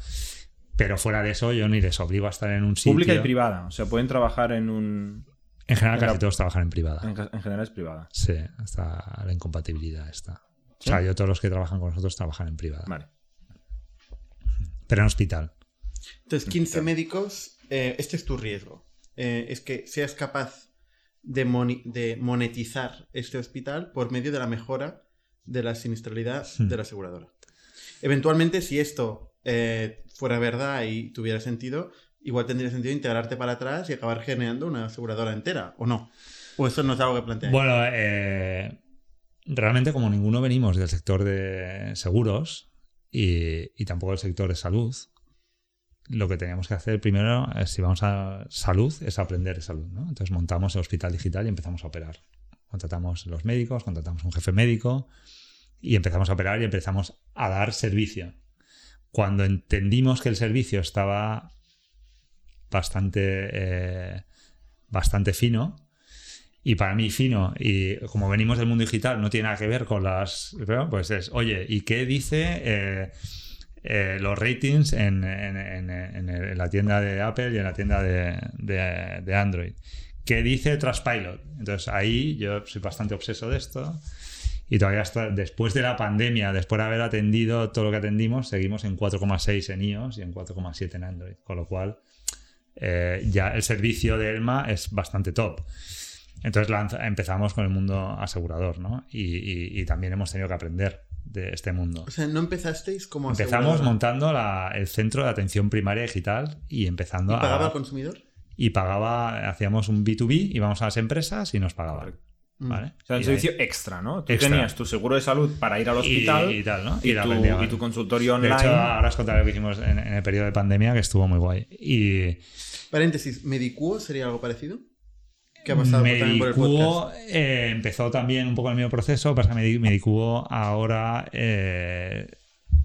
Pero fuera de eso, yo ni les obligo a estar en un sitio. Pública y privada. O sea, pueden trabajar en un. En general, En casi la- todos trabajan en privada. En, general es privada. Sí, está la incompatibilidad está. ¿Sí? O sea, yo todos los que trabajan con nosotros trabajan en privada. Vale. Pero en hospital. Entonces, 15 médicos, eh, este es tu riesgo. Eh, es que seas capaz de, moni- de monetizar este hospital por medio de la mejora de la siniestralidad Hmm. de la aseguradora. Eventualmente, si esto eh, fuera verdad y tuviera sentido, igual tendría sentido integrarte para atrás y acabar generando una aseguradora entera, ¿o no? ¿O eso no es algo que planteáis? Bueno, eh, realmente como ninguno venimos del sector de seguros y, y tampoco del sector de salud, lo que teníamos que hacer primero, eh, si vamos a salud, es aprender de salud. ¿no? Entonces montamos el hospital digital y empezamos a operar. Contratamos los médicos, contratamos un jefe médico y empezamos a operar y empezamos a dar servicio. Cuando entendimos que el servicio estaba bastante, eh, bastante fino, y para mí fino, y como venimos del mundo digital, no tiene nada que ver con las... Pues es, oye, ¿y qué dice eh, eh, los ratings en, la tienda de Apple y en la tienda de, Android? ¿Qué dice Trustpilot? Entonces ahí yo soy bastante obseso de esto. Y todavía después de la pandemia, después de haber atendido todo lo que atendimos, seguimos en 4,6 en iOS y en 4,7 en Android. Con lo cual, eh, ya el servicio de Elma es bastante top. Entonces empezamos con el mundo asegurador, ¿no? Y también hemos tenido que aprender de este mundo. o sea, ¿no empezasteis como Empezamos aseguradora? montando la- el centro de atención primaria digital y empezando ¿Y pagaba a... al consumidor? Y pagaba, hacíamos un B2B, íbamos a las empresas y nos pagaban. Mm. ¿vale? O sea, un servicio ahí- extra, ¿no? Tú Extra. tenías tu seguro de salud para ir al hospital y, tal, ¿no? y, la tu, vendíamos. y tu consultorio De online. hecho, ahora os contaré lo que hicimos en, en el periodo de pandemia, que estuvo muy guay. Y Paréntesis, ¿Medicuo sería algo parecido? ¿Qué ha pasado? Medicuo eh, empezó también un poco el mismo proceso, pasa que Medi- Medicuo ahora eh,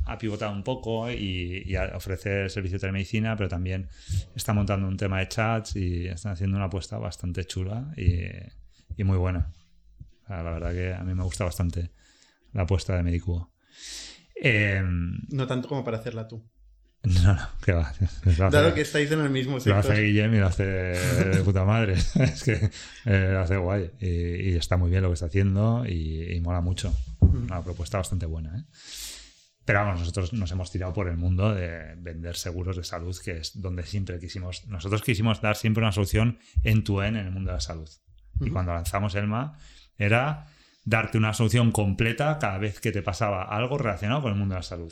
ha pivotado un poco y, y ofrece servicio de telemedicina, pero también está montando un tema de chats y están haciendo una apuesta bastante chula y, y muy buena. O sea, la verdad que a mí me gusta bastante la apuesta de Medicuo. Eh, No tanto como para hacerla tú. <laughs> no, no, que va. lo Dado que estáis en el mismo lo sector. hace Guillem y lo hace de puta madre. <laughs> es que eh, lo hace guay. Y, y está muy bien lo que está haciendo y, y mola mucho. Una propuesta bastante buena. ¿eh? Pero vamos, nosotros nos hemos tirado por el mundo de vender seguros de salud, que es donde siempre quisimos. Nosotros quisimos dar siempre una solución en tu en en el mundo de la salud. Y cuando lanzamos Elma, era darte una solución completa cada vez que te pasaba algo relacionado con el mundo de la salud.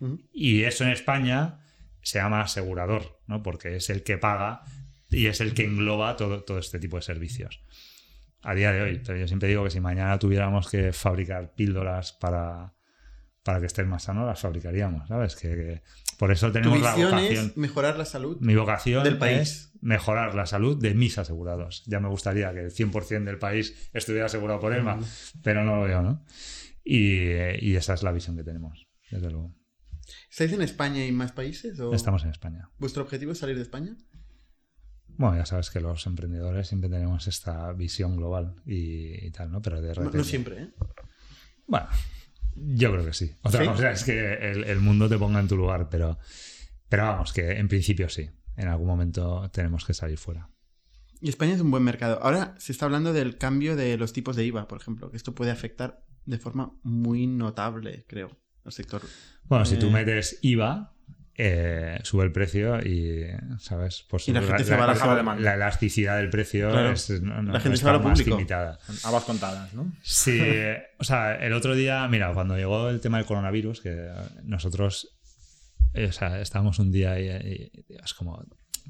Ujú. Y eso en España se llama asegurador, ¿no? Porque es el que paga y es el que engloba todo, todo este tipo de servicios. A día de hoy, pero yo siempre digo que si mañana tuviéramos que fabricar píldoras para, para que estén más sanos, las fabricaríamos, ¿sabes? Que, que- por eso Tu tenemos la visión vocación. es mejorar la salud. Mi vocación del país. es mejorar la salud de mis asegurados. Ya me gustaría que el 100% del país estuviera asegurado por ELMA, pero no lo veo, ¿no? Y, y esa es la visión que tenemos, desde luego. ¿Estáis en España y más países? O... Estamos en España. ¿Vuestro objetivo es salir de España? Bueno, ya sabes que los emprendedores siempre tenemos esta visión global y, y tal, ¿no? Pero de No, repente... no siempre, ¿eh? Bueno, yo creo que sí. Otra ¿Sí? cosa es que el, el mundo te ponga en tu lugar, pero, pero vamos, que en principio sí. En algún momento tenemos que salir fuera. Y España es un buen mercado. Ahora se está hablando del cambio de los tipos de IVA, por ejemplo, que esto puede afectar de forma muy notable, creo, sector. Bueno, si tú Eh. metes IVA eh, sube el precio y, ¿sabes? Pues Y la gente se va a la la, elasticidad del precio Claro. es, no, no- La gente no se va a está lo más público. limitada. Habas contadas, ¿no? Sí, <laughs> eh, o sea, el otro día, mira, cuando llegó el tema del coronavirus, que nosotros, eh, o sea, estábamos un día y, y- y es como,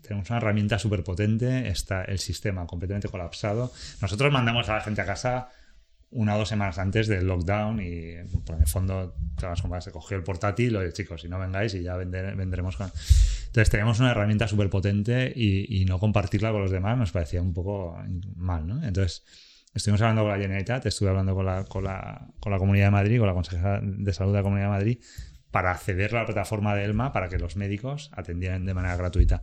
tenemos una herramienta súper potente, está el sistema completamente colapsado. Nosotros mandamos a la gente a casa una o dos semanas antes del lockdown y por el fondo todas las se cogió el portátil, oye chicos, si no vengáis y ya vender- vendremos con... Entonces tenemos una herramienta súper potente y, y no compartirla con los demás nos parecía un poco mal, ¿no? Entonces estuvimos hablando con la Generalitat, estuve hablando con la, con la, con la Comunidad de Madrid, con la consejera de salud de la Comunidad de Madrid, para acceder a la plataforma de Elma para que los médicos atendieran de manera gratuita.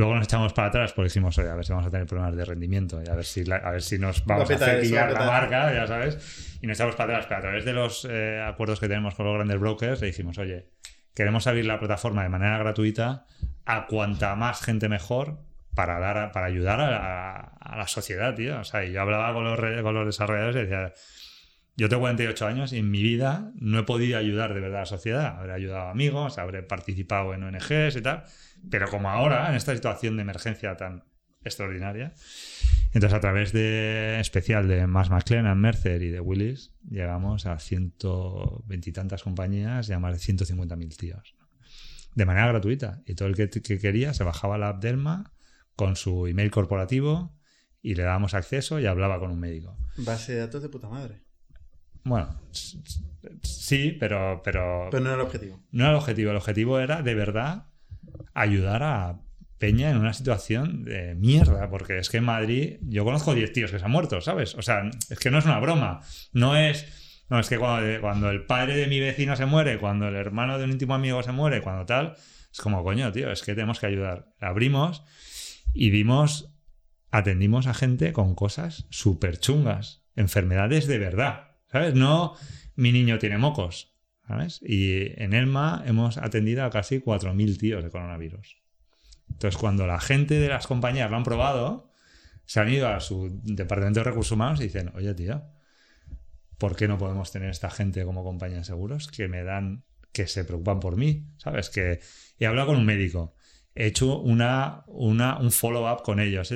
Luego nos echamos para atrás porque dijimos, oye, a ver si vamos a tener problemas de rendimiento y a ver si, la- a ver si nos vamos a peta eso, a la marca, ya sabes. Y nos echamos para atrás. Pero a través de los eh, acuerdos que tenemos con los grandes brokers, le dijimos, oye, queremos abrir la plataforma de manera gratuita a cuanta más gente mejor para dar a- para ayudar a, la sociedad, tío. O sea, y yo hablaba con los, con los desarrolladores y decía, yo tengo 48 años y en mi vida no he podido ayudar de verdad a la sociedad. Habré ayudado a amigos, habré participado en ONGs y tal. Pero como ahora, en esta situación de emergencia tan extraordinaria, entonces a través de especial de Mass McLennan, Mercer y de Willis, llegamos a 120 y tantas compañías y a más de 150.000 tíos. De manera gratuita. Y todo el que, que quería se bajaba la app Delma con su email corporativo y le dábamos acceso y hablaba con un médico. Base de datos de puta madre. Bueno, sí, pero, pero, Pero no era el objetivo. no era el objetivo. El objetivo era de verdad ayudar a Peña en una situación de mierda, porque es que en Madrid yo conozco 10 tíos que se han muerto, ¿sabes? O sea, es que no es una broma. No es. No, es que cuando, cuando el padre de mi vecino se muere, cuando el hermano de un íntimo amigo se muere, cuando tal, es como, coño, tío, es que tenemos que ayudar. Abrimos y vimos, atendimos a gente con cosas súper chungas, enfermedades de verdad, ¿sabes? No mi niño tiene mocos, ¿sabes? Y en Elma hemos atendido a casi 4.000 tíos de coronavirus. Entonces, cuando la gente de las compañías lo han probado, se han ido a su departamento de recursos humanos y dicen, oye, tío, ¿por qué no podemos tener esta gente como compañía de seguros que me dan, que se preocupan por mí? ¿Sabes? Que he hablado con un médico, he hecho una, una, un follow-up con ellos.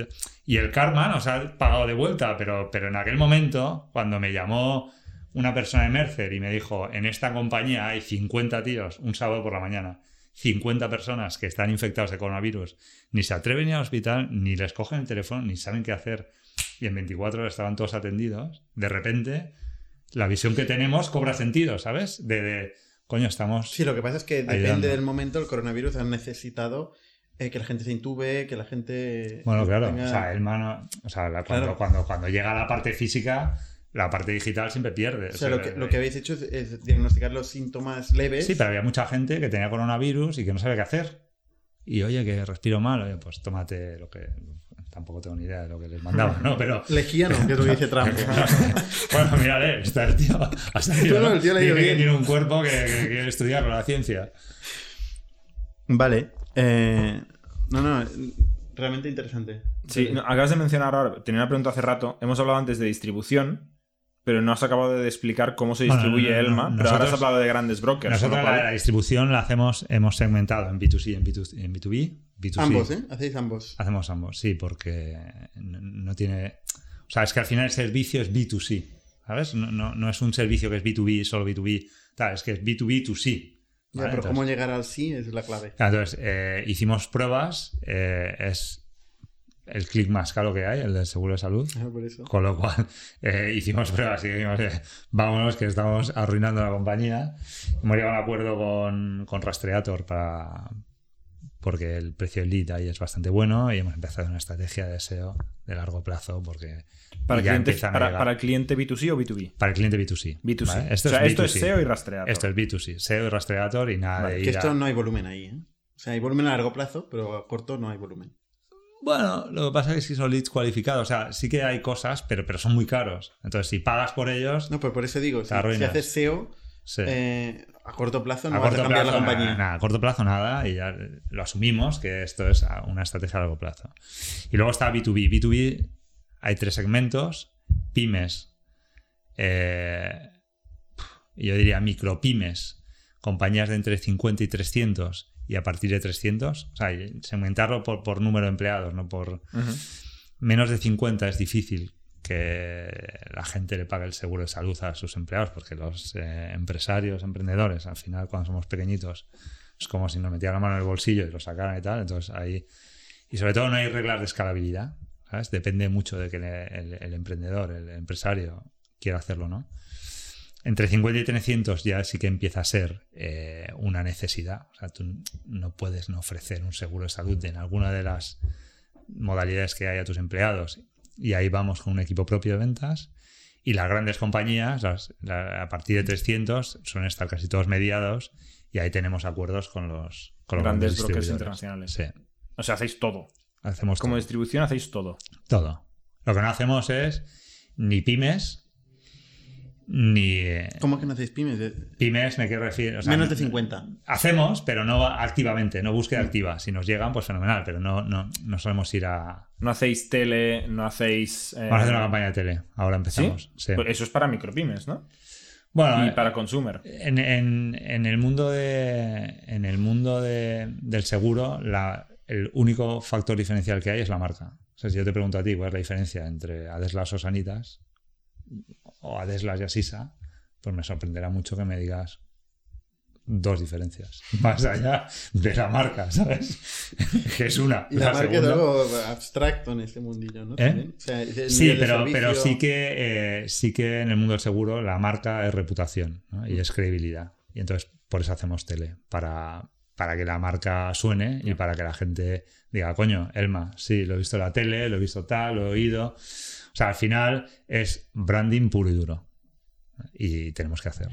Y el karma nos ha pagado de vuelta, pero, pero en aquel momento, cuando me llamó una persona de Mercer y me dijo, en esta compañía hay 50 tíos un sábado por la mañana, 50 personas que están infectados de coronavirus, ni se atreven a ir al hospital, ni les cogen el teléfono, ni saben qué hacer, y en 24 horas estaban todos atendidos, de repente la visión que tenemos cobra sentido, ¿sabes? De, de, coño, estamos... Sí, lo que pasa es que depende Ayudando. del momento, el coronavirus ha necesitado eh, que la gente se intube, que la gente. Bueno, claro, tenga- o sea, el mano, o sea, la- cuando, Claro. cuando, cuando llega la parte física, la parte digital siempre pierde. O sea, lo que, lo que habéis hecho es, es diagnosticar los síntomas leves. Sí, pero había mucha gente que tenía coronavirus y que no sabía qué hacer. Y oye, que respiro mal, oye, pues tómate lo que. Tampoco tengo ni idea de lo que les mandaba, ¿no? Pero. <laughs> Legiano, que es lo que dice Trump. <laughs> bueno, mírale, está el tío. Hasta el tío, No, le que tiene un cuerpo que, que quiere estudiarlo, la ciencia. vale. eh, no, no, realmente interesante. Sí, no, acabas de mencionar ahora, tenía una pregunta hace rato, hemos hablado antes de distribución, pero no has acabado de explicar cómo se Bueno, distribuye no, no, no, Elma, pero ahora has nosotros- hablado de grandes brokers. Nosotros la, la distribución la hacemos, hemos segmentado en B2C y en, B2, en B2B. B2C. Ambos, ¿eh? Hacéis ambos. Hacemos ambos, sí, porque no, no tiene. O sea, es que al final el servicio es B2C, ¿sabes? No, no, no es un servicio que es B2B, solo B2B, tal, es que es B2B2C. Ya, ¿vale? pero Entonces- cómo llegar al sí es la clave. Entonces, eh, hicimos pruebas, eh, es el clic más caro que hay, el del seguro de salud. Ah, por eso. Con lo cual, eh, hicimos pruebas y dijimos, eh, vámonos, que estamos arruinando la compañía. Hemos llegado a un acuerdo con, con Rastreator para porque el precio del lead ahí es bastante bueno y hemos empezado una estrategia de SEO de largo plazo porque para, ya cliente, a para, para el cliente B2C o B2B. para el cliente B2C. B2C. ¿vale? Esto, o sea, es esto es B2C. SEO y rastreador. Esto es B2C, SEO y Rastreator y nada Vale, de Que ir a- esto no hay volumen ahí, ¿eh? O sea, hay volumen a largo plazo, pero a corto no hay volumen. Bueno, lo que pasa es que si son leads cualificados, o sea, sí que hay cosas, pero, pero son muy caros. Entonces, si pagas por ellos, No, pues por eso digo, si, haces SEO, sí. eh, a corto plazo no a vas corto a cambiar plazo, la compañía. Nada, nada, a corto plazo nada, y ya lo asumimos que esto es una estrategia a largo plazo. Y luego está B2B. B2B hay tres segmentos: pymes, eh, yo diría micropymes, compañías de entre 50 y 300 y a partir de 300, o sea, segmentarlo por, por número de empleados, no por... Menos de 50 es difícil que la gente le pague el seguro de salud a sus empleados, porque los eh, empresarios, emprendedores, al final cuando somos pequeñitos, es como si nos metieran la mano en el bolsillo y lo sacaran y tal, entonces ahí... Y sobre todo no hay reglas de escalabilidad, ¿sabes? Depende mucho de que el, el emprendedor, el empresario quiera hacerlo, ¿no? Entre 50 y 300 ya sí que empieza a ser eh, una necesidad. O sea, tú no puedes no ofrecer un seguro de salud en alguna de las modalidades que hay a tus empleados. Y ahí vamos con un equipo propio de ventas. Y las grandes compañías, a partir de 300, suelen estar casi todos mediados. Y ahí tenemos acuerdos con los, con los grandes brokers internacionales. Sí. O sea, hacéis todo. Hacemos Como todo. distribución hacéis todo. Todo. Lo que no hacemos es ni pymes, ni... eh, ¿Cómo que no hacéis pymes? De- Pymes me quiero referir... o sea, Menos no- de 50. Hacemos, pero no activamente, no búsqueda activa. Si nos llegan, pues fenomenal, pero no, no, no solemos ir a... No hacéis tele, no hacéis. eh, Vamos a hacer una campaña de tele, ahora empezamos. Sí. Pues eso es para micropymes, ¿no? Bueno, y eh, para consumer. en, en- en el mundo de en el mundo de- del seguro, la- el único factor diferencial que hay es la marca. O sea, si yo te pregunto a ti cuál es la diferencia entre Adeslas o Sanitas, o Adeslas y Asisa, pues me sorprenderá mucho que me digas dos diferencias. <laughs> Más allá de la marca, ¿sabes? <laughs> que es una. Y la, marca es algo abstracto en este mundillo, ¿no? ¿Eh? O sea, Sí, pero, sí que eh, sí que en el mundo del seguro la marca es reputación ¿no? y es credibilidad. Y entonces por eso hacemos tele, para, para que la marca suene y para que la gente diga, coño, Elma, sí, lo he visto en la tele, lo he visto tal, lo he oído. O sea, al final es branding puro y duro. Y tenemos que hacer.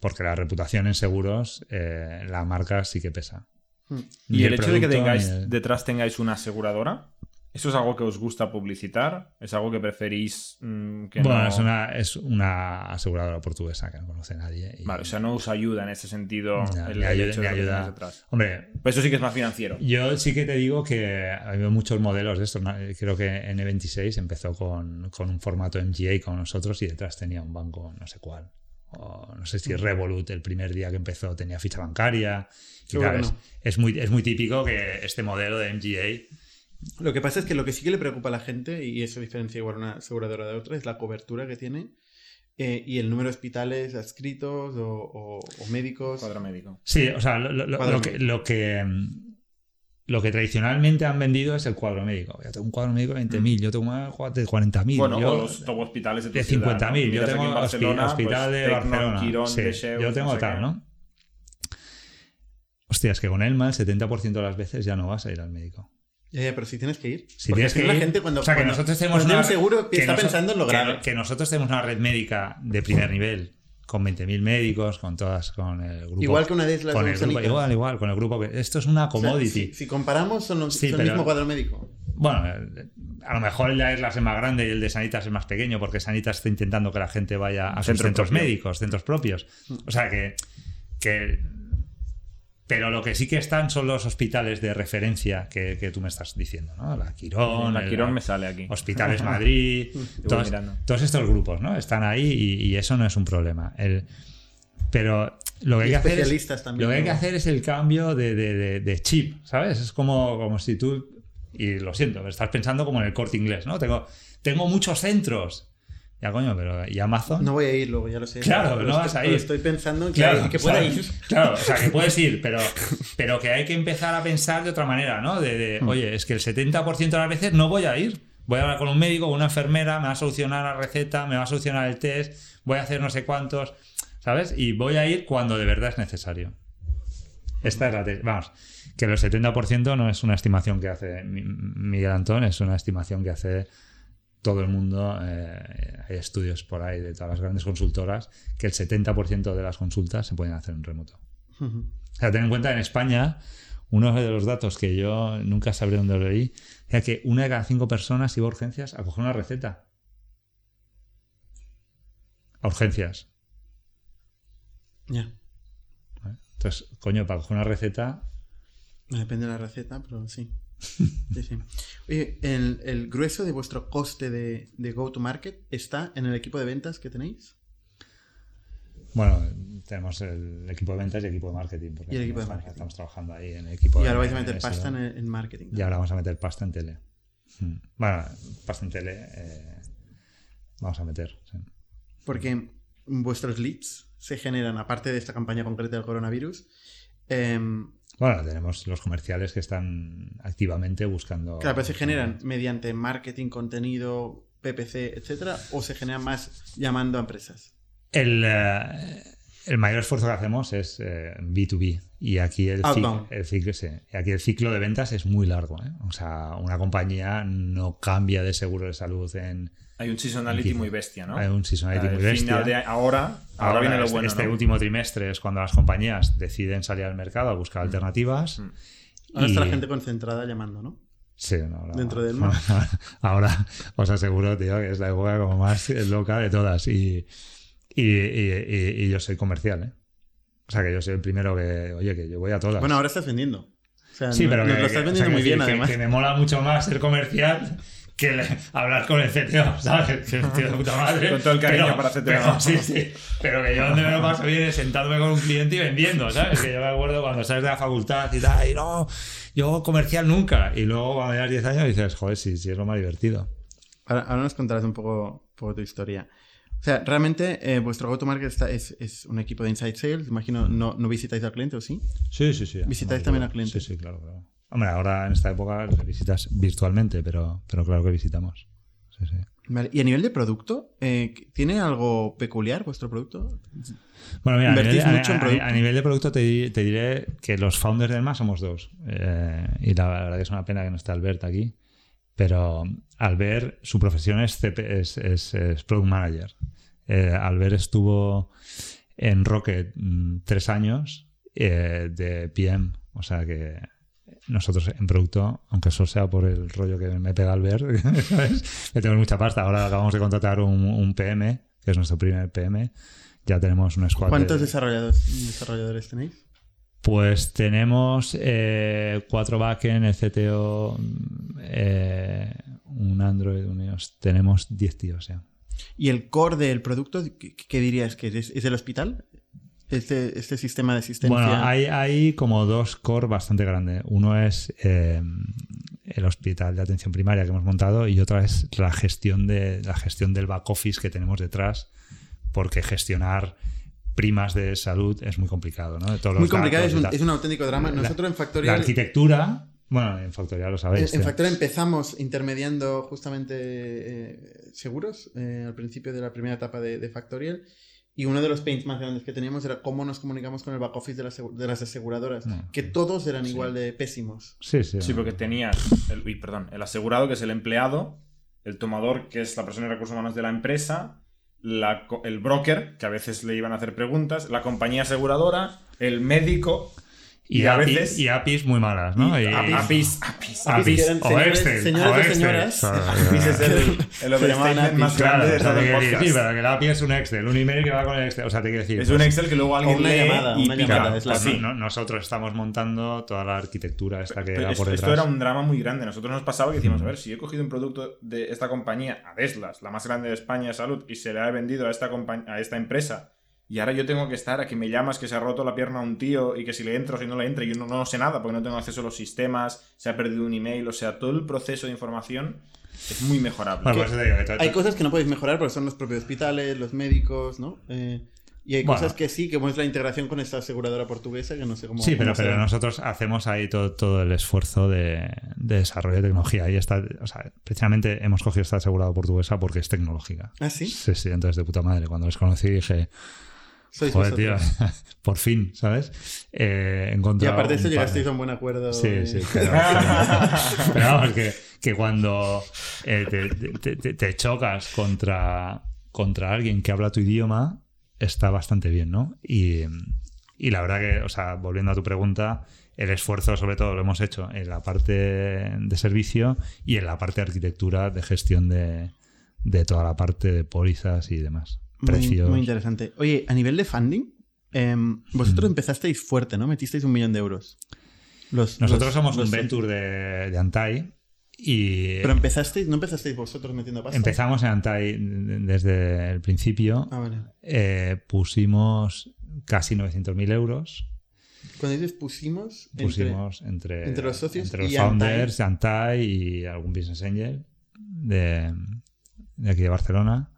Porque la reputación en seguros, eh, la marca sí que pesa. Hmm. Y el hecho de que tengáis el- detrás tengáis una aseguradora, ¿eso es algo que os gusta publicitar? ¿Es algo que preferís mm, que Bueno, no... es, una, es una aseguradora portuguesa que no conoce nadie. y- Vale, o sea, no os ayuda en ese sentido No, el, ayuda- hecho de ayuda. Hombre, Pues eso sí que es más financiero. yo sí que te digo que ha habido muchos modelos de estos. ¿no? Creo que N26 empezó con, con un formato MGA con nosotros y detrás tenía un banco no sé cuál. O no sé si Revolut el primer día que empezó tenía ficha bancaria. Y es, no. es muy, es muy típico que este modelo de MGA Lo que pasa es que lo que sí que le preocupa a la gente, y eso diferencia igual una aseguradora de otra, es la cobertura que tiene eh, y el número de hospitales adscritos o, o- o médicos. Cuadro médico. Sí, o sea, lo, lo- lo- Cuadro lo que, lo, que, mm, lo que tradicionalmente han vendido es el cuadro médico. Yo tengo un cuadro médico de 20.000, yo tengo un cuadro de 40.000. Bueno, yo, o los top hospitales de de ciudad, 50.000. ¿no? Yo tengo en Barcelona, hospital pues, de Barcelona. Quirón, Sí, de Sheus, yo tengo no sé tal, qué. ¿no? Hostia, es que con Elma el 70% de las veces ya no vas a ir al médico. Ya, pero si tienes que ir. Si Porque tienes que ir, la gente cuando, o sea, que cuando- nosotros tenemos una un seguro que está pensando en lo que- grave. Que, nosotros tenemos una red médica de primer nivel con 20.000 médicos, con todas, con el grupo. Igual que una de las con de el grupo, Sanitas. igual, igual, con el grupo. que- Esto es una O sea, commodity. si, si comparamos, son, los, Sí, son el pero- mismo cuadro médico. Bueno, eh, a lo mejor el de Aislas es más grande y el de Sanitas es más pequeño porque Sanitas está intentando que la gente vaya a sus Centro centros propio. médicos, centros propios. O sea que, que- Pero lo que sí que están son los hospitales de referencia que, que tú me estás diciendo, ¿no? La Quirón, La el- Quirón me sale aquí. Hospitales <laughs> Madrid, todos, todos estos grupos, ¿no? Están ahí y, y eso no es un problema. El- pero lo que hay que hacer es, también, lo que hay que hacer es el cambio de, de- de- de chip, ¿sabes? Es como, como si tú, y lo siento, estás pensando como en el corte inglés, ¿no? Tengo, tengo muchos centros. Ya, coño, pero ¿y Amazon? No voy a ir luego, ya lo sé. Claro, Pero no estoy- vas a pero ir. Estoy pensando que, Claro, que pueda ir. Claro, o sea, que <laughs> puedes ir, pero, pero que hay que empezar a pensar de otra manera, ¿no? De, de, Hmm. oye, es que el 70% de las veces no voy a ir. Voy a hablar con un médico, con una enfermera, me va a solucionar la receta, me va a solucionar el test, voy a hacer no sé cuántos, ¿sabes? Y voy a ir cuando de verdad es necesario. Esta es la te- Vamos, que el 70% no es una estimación que hace Mi- Miguel Antón, es una estimación que hace todo el mundo. eh, hay estudios por ahí de todas las grandes consultoras que el 70% de las consultas se pueden hacer en remoto. O sea, ten en cuenta, en España, uno de los datos que yo nunca sabré dónde lo leí, era que una de cada cinco personas iba a urgencias a coger una receta. A urgencias. Ya. ¿vale? Entonces, coño, para coger una receta, Depende de la receta, pero sí. Sí, sí. Oye, el, el grueso de vuestro coste de, de go-to-market está en el equipo de ventas que tenéis. Bueno, tenemos el equipo de ventas y el equipo de marketing. porque Y el equipo de estamos, marketing. Estamos trabajando ahí en el equipo Y de ahora vais a meter en pasta en, en marketing. Y ahora vamos a meter pasta en tele. Mm. Bueno, pasta en tele eh, vamos a meter. sí. Porque vuestros leads se generan, aparte de esta campaña concreta del coronavirus, em, Bueno, tenemos los comerciales que están activamente buscando. claro, pero se generan mediante marketing, contenido, PPC, etcétera, o se generan más llamando a empresas. El, eh, el mayor esfuerzo que hacemos es eh, B2B. Y aquí el, cic- Outbound. el ciclo, sí. Y aquí el ciclo de ventas es muy largo. ¿eh? O sea, una compañía no cambia de seguro de salud en. Hay un seasonality muy bestia, ¿no? Hay un seasonality Al muy bestia. final de ahora, ahora, viene lo este, bueno, este ¿no? último trimestre es cuando las compañías deciden salir al mercado a buscar alternativas. Mm. Ahora está la gente concentrada llamando, ¿no? Sí, no, ahora, Dentro del <laughs> mar. Ahora os aseguro, tío, que es la época como más loca de todas. Y, y, y- y- y yo soy comercial, ¿eh? O sea, que yo soy el primero que, oye, que yo voy a todas. Bueno, ahora estás vendiendo. O sea, sí, no- pero que, lo estás que- o vendiendo sea, muy que bien, que- además. Que, me mola mucho más ser comercial que le- hablar con el CTO, ¿sabes? Que el tío de puta madre. Con todo el cariño Pero- para CTO. pero- sí, sí. Pero que yo donde me lo paso bien es sentándome con un cliente y vendiendo, ¿sabes? Que yo me acuerdo cuando sales de la facultad y tal, y no, yo comercial nunca. Y luego cuando llevas 10 años dices, joder, sí, sí, es lo más divertido. Ahora, ahora nos contarás un poco, un poco tu historia. O sea, realmente eh, vuestro go-to-market es, es un equipo de inside sales. Imagino, no, no visitáis al cliente, ¿o sí? Sí, sí, sí. ¿Visitáis también al cliente? Sí, sí, claro, claro. Hombre, ahora en esta época visitas virtualmente, pero, pero claro que visitamos. Sí, sí. Vale, Y a nivel de producto, eh, ¿tiene algo peculiar vuestro producto? Bueno, mira, a ¿Invertís nivel, a- mucho en producto? a nivel de producto te, te diré que los founders del MAS somos dos. Eh, y la verdad que es una pena que no esté Albert aquí. Pero Albert, su profesión es, CP es, es- es Product Manager. Eh, Albert estuvo en Rocket mm, tres años eh, de PM. O sea que nosotros en producto, aunque eso sea por el rollo que me pega Albert, <laughs> ¿sabes? le tenemos mucha pasta. Ahora acabamos de contratar un, un PM, que es nuestro primer PM. Ya tenemos un squad. de- ¿Cuántos desarrolladores, desarrolladores tenéis? Pues tenemos eh, cuatro backend, el CTO, eh, un Android, un iOS. Tenemos 10 tíos ya. ¿Y el core del producto, qué, qué dirías que es? ¿Es el hospital? Este, este sistema de asistencia. Bueno, hay, hay como dos core bastante grandes. Uno es eh, el hospital de atención primaria que hemos montado y otra es la gestión, de, la gestión del back office que tenemos detrás, porque gestionar primas de salud es muy complicado, ¿no? De todos Muy los complicado, datos es un, tal. es un auténtico drama. La- Nosotros en La Factorial, arquitectura, bueno, en Factorial lo sabéis. en tío. Factorial empezamos intermediando justamente eh, seguros eh, al principio de la primera etapa de, de Factorial. Y uno de los pains más grandes que teníamos era cómo nos comunicamos con el back office de las, asegu- de las aseguradoras, que todos eran igual de pésimos. Sí, sí. Sí, porque tenías el, uy, perdón, el asegurado, que es el empleado, el tomador, que es la persona de recursos humanos de la empresa, la el broker, que a veces le iban a hacer preguntas, la compañía aseguradora, el médico Y, y a API veces- y APIs muy malas, ¿no? y APIs, APIs, APIs, o señores- Excel, señores o y Excel. <laughs> señoras. APIs es el, el overstatement más grande de todo el podcast. sí, pero que el API es un Excel, un email que va con el Excel. O sea, te quiero decir. Es pues, un Excel que luego alguien una lee llamada, y una pica. llamada, es la Así. API. no- nosotros estamos montando toda la arquitectura esta que esto, por esto era un drama muy grande. Nosotros nos pasaba que decíamos, Mm. a ver, si he cogido un producto de esta compañía, Adeslas, la más grande de España de salud, y se le ha vendido a esta, a esta empresa, y ahora yo tengo que estar a que me llamas que se ha roto la pierna a un tío y que si le entro o si no le entra, y yo no, no sé nada porque no tengo acceso a los sistemas, se ha perdido un email, o sea, todo el proceso de información es muy mejorable. Bueno, te digo que Hay cosas que no podéis mejorar porque son los propios hospitales, los médicos, ¿no? Eh, y hay Bueno. cosas que sí, como es la integración con esta aseguradora portuguesa, que no sé cómo. Sí, pero, pero nosotros hacemos ahí todo, todo el esfuerzo de, de desarrollo de tecnología. Y está, o sea, precisamente hemos cogido esta asegurada portuguesa porque es tecnológica. ¿Ah, sí? Sí, sí, entonces de puta madre. Cuando les conocí dije, Sois joder, tío, <laughs> por fin, ¿sabes? Eh, he Y encontrado aparte de eso llegasteis a un buen acuerdo. Sí, sí, pero, pero- <laughs> pero vamos, que, que cuando eh, te, te- te- te chocas contra, contra alguien que habla tu idioma, está bastante bien, ¿no? Y, y la verdad que, o sea, volviendo a tu pregunta, el esfuerzo sobre todo lo hemos hecho en la parte de servicio y en la parte de arquitectura de gestión de, de toda la parte de pólizas y demás. Muy, Precios. muy interesante. Oye, a nivel de funding, em, Mm. vosotros empezasteis fuerte, ¿no? Metisteis un millón de euros. Los- Nosotros los- somos los- un venture de, de Antai Y Pero empezasteis, ¿no empezasteis vosotros metiendo pasta? empezamos en Antai desde el principio. Ah, vale. Eh, pusimos casi 900.000 euros. Cuando dices pusimos, Pusimos entre, entre los socios entre los y founders, Antai y algún business angel de, de aquí de Barcelona.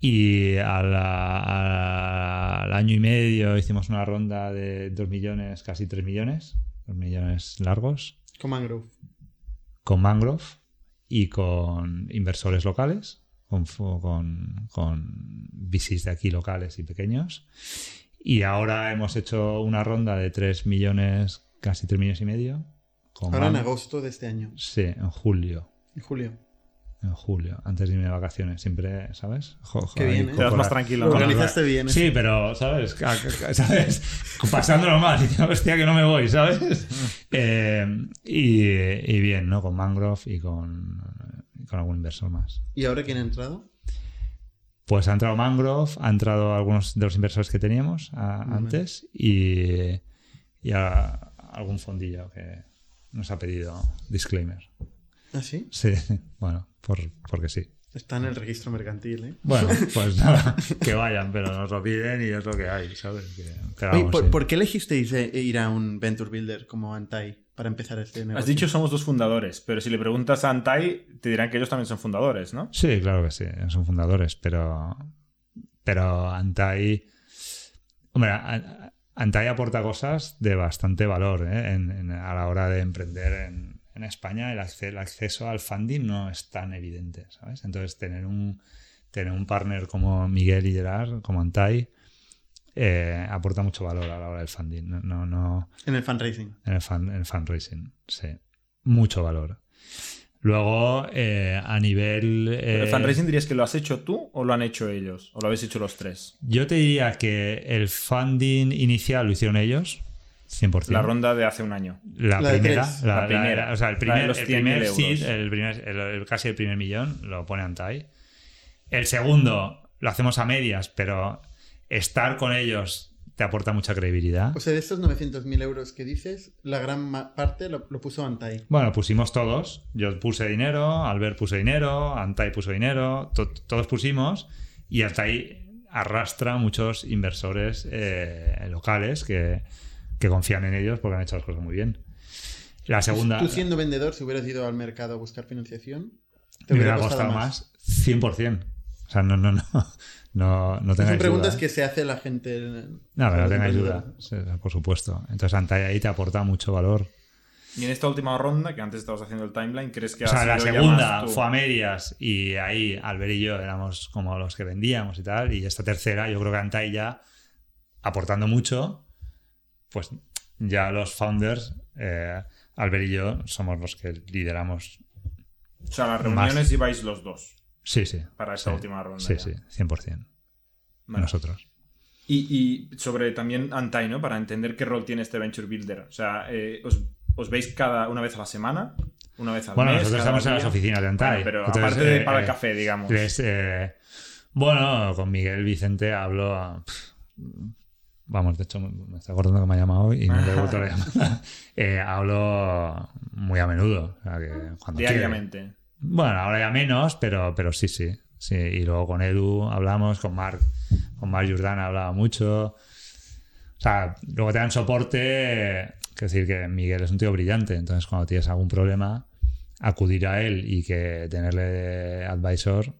Y a la- a- al año y medio hicimos una ronda de 2 millones, casi 3 millones, 2 millones largos, con Mangrove. con Mangrove y con inversores locales, con, con, con VCs de aquí locales y pequeños. Y ahora hemos hecho una ronda de 3 millones, casi 3 millones y medio. Con Ahora en agosto de este año, Sí, en julio. en julio. En julio, antes de irme de vacaciones, siempre, ¿sabes? Jo- jo- Qué ahí bien, ¿eh? Te vas más tranquilo. Organizaste bien. ¿eh? Sí, pero, ¿sabes? ¿Sabes? Pasándolo mal, <laughs> diciendo, hostia, que no me voy, ¿sabes? <laughs> Eh, y, y bien, ¿no? Con Mangrove y con, con algún inversor más. ¿Y ahora quién ha entrado? Pues ha entrado Mangrove, ha entrado algunos de los inversores que teníamos a- antes y, y a- algún fondillo que nos ha pedido disclaimer. ¿Ah, sí? Sí, <laughs> bueno, por, porque sí. Está en el registro mercantil, ¿eh? Bueno, <laughs> pues nada, que vayan, pero nos lo piden y es lo que hay, ¿sabes? Que- pero Oye, vamos, ¿por, sí. por qué elegisteis eh, ir a un Venture Builder como Antai para empezar este negocio? Has dicho somos dos fundadores, pero si le preguntas a Antai, te dirán que ellos también son fundadores, ¿no? Sí, claro que sí, son fundadores, pero, pero Antai... Hombre, Antai aporta cosas de bastante valor ¿eh? en- en- a la hora de emprender en, en España. El, acce- el acceso al funding no es tan evidente, ¿sabes? Entonces, tener un, tener un partner como Miguel y Gerard, como Antai, eh, aporta mucho valor a la hora del funding. No, no, no- En el fundraising. en el, fan- en el fundraising, sí. Mucho valor. Luego, eh, a nivel... ¿El eh, fundraising dirías que lo has hecho tú o lo han hecho ellos? ¿O lo habéis hecho los tres? Yo te diría que el funding inicial lo hicieron ellos, 100%. La ronda de hace un año. La, primera, la, La primera. la- o sea, el primer, el 100.000 primer seed, el primer, el- el- casi el primer millón, lo pone Antai. El segundo lo hacemos a medias, pero estar con ellos te aporta mucha credibilidad. O sea, de estos 900.000 euros que dices, la gran parte lo, lo puso Antai. Bueno, pusimos todos. Yo puse dinero, Albert puso dinero, Antai puso dinero, to- todos pusimos y ahí arrastra muchos inversores eh, locales que, que confían en ellos porque han hecho las cosas muy bien. La segunda Tú siendo vendedor, si hubieras ido al mercado a buscar financiación, te me hubiera hubiera costado, costado más. más 100%. O sea, no, no, no, <laughs> no, no Son tengáis preguntas duda. que se hace la gente. No, pero no tengáis te duda, por supuesto. Entonces Antai ahí te aporta mucho valor. Y en esta última ronda, que antes estabas haciendo el timeline, ¿crees que O ha sea, la sido ya segunda fue a medias y ahí Albert y yo éramos como los que vendíamos y tal. Y esta tercera, yo creo que Antai ya aportando mucho, pues ya los founders, eh, Albert y yo, somos los que lideramos. O sea, las Más. reuniones ibais los dos Sí, sí. para esta Sí. última ronda. Sí, ya. sí, 100%. Vale. Nosotros. Y, y sobre también Antai, ¿no? Para entender qué rol tiene este Venture Builder. O sea, eh, os, os veis cada una vez a la semana? ¿Una vez al Bueno, mes? nosotros cada estamos en las oficinas de Antai. Bueno, pero Entonces, aparte de eh, para el eh, café, digamos. les, bueno, con Miguel Vicente hablo. a- vamos, de hecho, me está acordando que me ha llamado y no le he vuelto la llamada. <laughs> Eh, hablo muy a menudo. o sea, que cuando quiere. Diariamente. Bueno, ahora ya menos, pero, pero sí, sí, sí. Y luego con Edu hablamos, con Marc, con Marc Jordana hablaba mucho. O sea, luego te dan soporte. Quiero decir que Miguel es un tío brillante, entonces cuando tienes algún problema, acudir a él y que tenerle advisor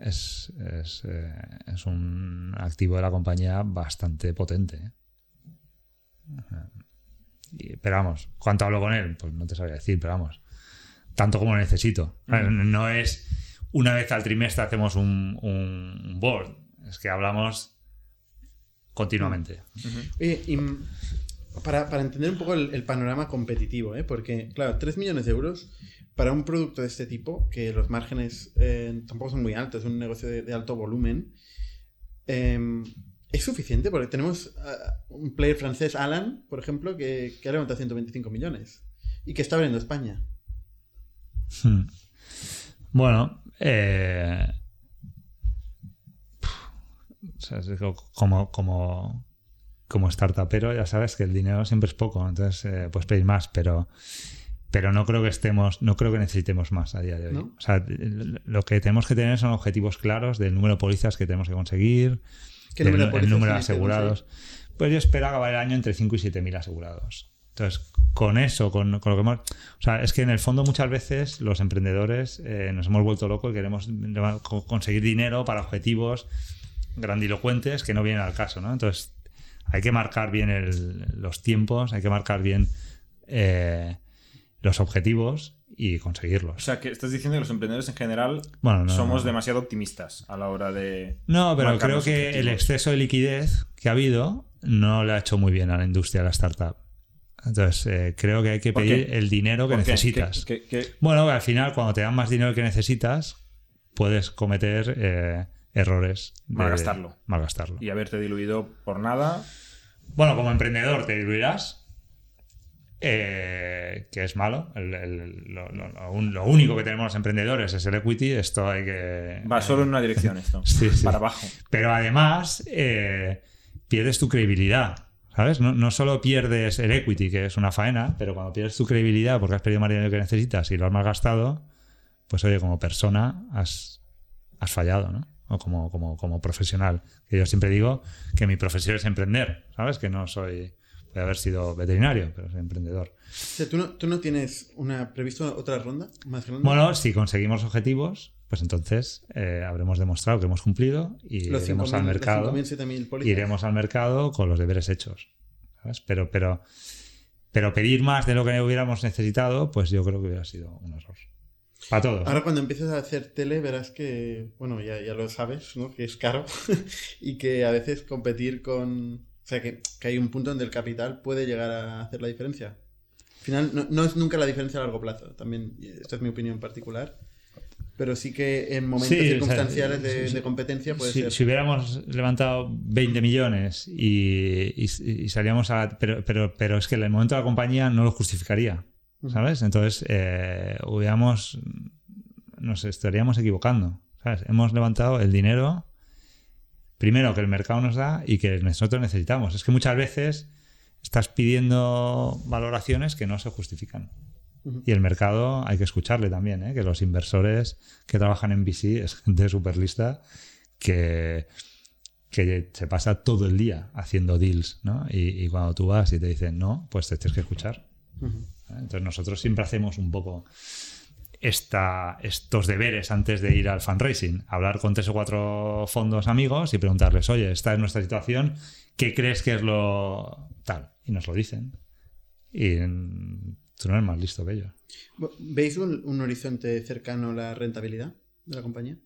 es, es, eh, es un activo de la compañía bastante potente. ¿eh? Y- pero vamos, ¿cuánto hablo con él? Pues no te sabría decir, pero vamos, tanto como necesito. No es una vez al trimestre hacemos un, un board, es que hablamos continuamente. Oye, y para, para entender un poco el, el panorama competitivo, ¿eh? porque, claro, 3 millones de euros para un producto de este tipo, que los márgenes eh, tampoco son muy altos, es un negocio de, alto volumen, eh, ¿es suficiente? Porque tenemos ah, un player francés, Alan, por ejemplo, que, que ha levantado 125 millones y que está abriendo España. Hmm. Bueno, eh, o como, como, como startupero ya sabes que el dinero siempre es poco, entonces eh, puedes más, pero, pero no creo que estemos, no creo que necesitemos más a día de hoy. ¿No? O sea, lo que tenemos que tener son objetivos claros del número de pólizas que tenemos que conseguir, ¿Qué del número de el número de asegurados. Pues yo espero acabar el año entre 5 y 7 mil asegurados. Entonces, con eso, con, con lo que hemos... O sea, es que en el fondo muchas veces los emprendedores eh, nos hemos vuelto locos y queremos co- conseguir dinero para objetivos grandilocuentes que no vienen al caso, ¿no? Entonces, hay que marcar bien el- los tiempos, hay que marcar bien eh, los objetivos y O conseguirlos. sea, que estás diciendo que los emprendedores en general Bueno, no, somos no. demasiado optimistas a la hora de. No, pero creo que el exceso de liquidez que ha habido no le ha hecho muy bien a la industria de la startup. Entonces, eh, creo que hay que ¿Por pedir el dinero que necesitas. ¿Qué- qué- qué- Bueno, al final, cuando te dan más dinero que necesitas, puedes cometer eh, errores. de- Malgastarlo. malgastarlo. Y haberte diluido por nada. Bueno, como emprendedor te diluirás, eh, que es malo. El- el- lo, único que tenemos los emprendedores es el equity. Esto hay que... Va solo en una dirección esto. <laughs> Sí, sí. Para abajo. Pero además eh, pierdes tu credibilidad. ¿Sabes? No, no solo pierdes el equity, que es una faena, pero cuando pierdes tu credibilidad porque has perdido más dinero que necesitas y lo has malgastado, pues oye, como persona has, has fallado, ¿no? O como, como, como profesional. Que yo siempre digo que mi profesión es emprender, ¿sabes? Que no soy. Puede haber sido veterinario, pero soy emprendedor. O sea, ¿tú no, tú no tienes una previsto otra ronda más grande? Bueno, si conseguimos objetivos, pues entonces eh, habremos demostrado que hemos cumplido y los iremos 5.000, al los mercado. 5.000, 7.000 pólizas. iremos al mercado con los deberes hechos. ¿sabes? Pero, pero, pero pedir más de lo que hubiéramos necesitado, pues yo creo que hubiera sido un error. Para todos. Ahora cuando empieces a hacer tele verás que, bueno, ya, ya lo sabes, ¿no? Que es caro <laughs> y que a veces competir con... O sea, que, que hay un punto donde el capital puede llegar a hacer la diferencia. Al final, no, no es nunca la diferencia a largo plazo. También, esta es mi opinión particular. Pero sí que en momentos Sí, o sea, circunstanciales de, sí, de competencia puede si, ser... si hubiéramos levantado 20 millones y, y- y salíamos a... Pero, pero, pero es que en el momento de la compañía no lo justificaría, ¿sabes? Entonces, eh, hubiéramos... Nos estaríamos equivocando, ¿sabes? Hemos levantado el dinero, primero que el mercado nos da y que nosotros necesitamos. Es que muchas veces estás pidiendo valoraciones que no se justifican. Y el mercado hay que escucharle también, ¿eh? que los inversores que trabajan en VC <laughs> es gente súper lista que, que se pasa todo el día haciendo deals, ¿no? Y, y cuando tú vas y te dicen no, pues te tienes que escuchar. Entonces nosotros siempre hacemos un poco esta, estos deberes antes de ir al fundraising, hablar con tres o cuatro fondos amigos y preguntarles, oye, esta es nuestra situación, ¿qué crees que es lo tal? Y nos lo dicen. Y mm, tú no eres más listo que ellos. ¿Veis un, un horizonte cercano a la rentabilidad de la compañía?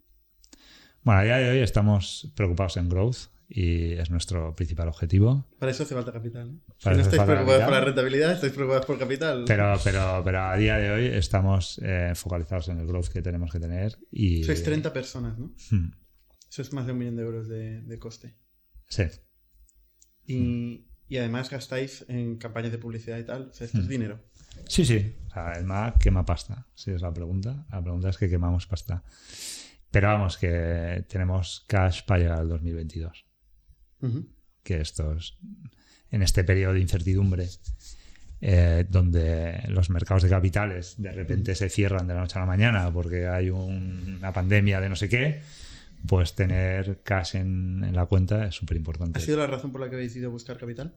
Bueno, a día de hoy estamos preocupados en growth y es nuestro principal objetivo. Para eso hace falta capital. ¿no? Si no estáis preocupados por la rentabilidad, estáis preocupados por capital. Pero, pero, pero a día de hoy estamos eh, focalizados en el growth que tenemos que tener y... Sois 30 personas, ¿no? Hmm, Eso es más de un millón de euros de, de coste. Sí. Y, y además gastáis en campañas de publicidad y tal. O sea, esto es Mm. dinero. Sí, sí. O sea, el MAC quema pasta. Si es la pregunta. La pregunta es que quemamos pasta. Pero vamos, que tenemos cash para llegar al 2022. Que esto es en este periodo de incertidumbre eh, donde los mercados de capitales de repente se cierran de la noche a la mañana porque hay un- una pandemia de no sé qué, pues tener cash en, en la cuenta es súper importante. ¿Ha sido la razón por la que habéis ido a buscar capital?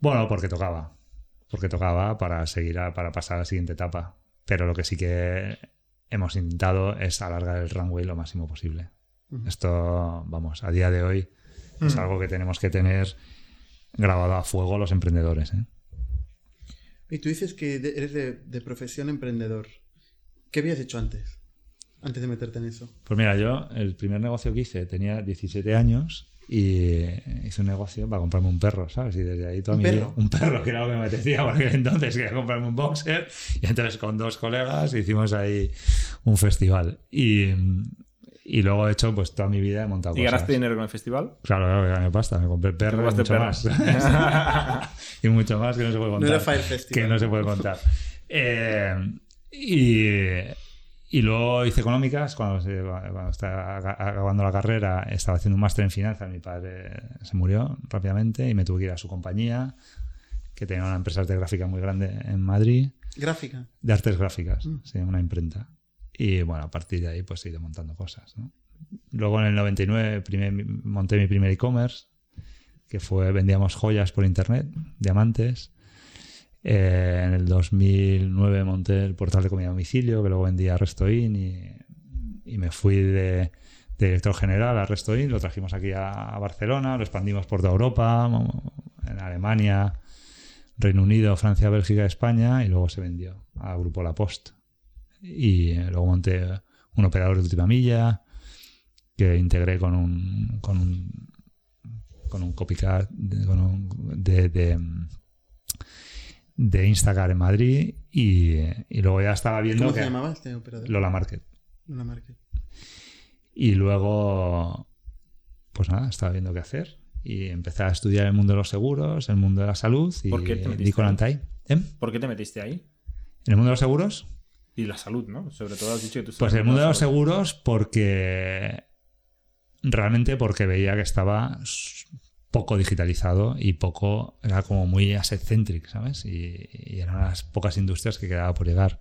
Bueno, porque tocaba. Porque tocaba para seguir a- para pasar a la siguiente etapa. Pero lo que sí que hemos intentado es alargar el runway lo máximo posible. Esto, vamos, a día de hoy es Mm. algo que tenemos que tener grabado a fuego los emprendedores. ¿eh? Y tú dices que eres de, de profesión emprendedor. ¿Qué habías hecho antes? Antes de meterte en eso. Pues mira, yo el primer negocio que hice tenía 17 años y hice un negocio para comprarme un perro, ¿sabes? Y desde ahí toda ¿Un mi vida- perro? un perro, que era lo que me apetecía <laughs> porque entonces quería comprarme un boxer y entonces con dos colegas hicimos ahí un festival y, y luego he hecho pues toda mi vida he montado ¿Y cosas. ganaste dinero con el festival? Claro, claro, que gané pasta, me compré perro y mucho perro. más. <laughs> y mucho más que no se puede No contar era Fire Festival. que no se puede contar. Eh, y, y luego hice económicas, cuando, se- cuando estaba acabando la carrera, estaba haciendo un máster en finanzas, mi padre se murió rápidamente y me tuve que ir a su compañía, que tenía una empresa de gráfica muy grande en Madrid, Gráfica. de artes gráficas, Mm. sí, una imprenta. Y bueno, a partir de ahí pues he ido montando cosas. Luego en el 99 primer- monté mi primer e-commerce, que fue vendíamos joyas por internet, diamantes. Eh, en el 2009 monté el portal de comida a domicilio, que luego vendía a Restoin y, y me fui de, de director general a Restoin, lo trajimos aquí a, a Barcelona, lo expandimos por toda Europa, en Alemania, Reino Unido, Francia, Bélgica, España y luego se vendió a Grupo La Post. Y eh, luego monté un operador de última milla que integré con un, con un, con un copycat de, con un- de, de, de Instagram en Madrid y, y luego ya estaba viendo ¿Cómo que se llamaba este operador? Lola Market. Lola Market. Y luego, pues nada, estaba viendo qué hacer. Y empecé a estudiar el mundo de los seguros, el mundo de la salud y ¿Por qué te metiste ahí? ¿Eh? ¿Por qué te metiste ahí? ¿En el mundo de los seguros? Y la salud, ¿no? Sobre todo has dicho que tú Pues el mundo de los salud. seguros porque realmente porque veía que estaba poco digitalizado y poco, era como muy asset-centric, ¿sabes? Y, y eran las pocas industrias que quedaba por llegar.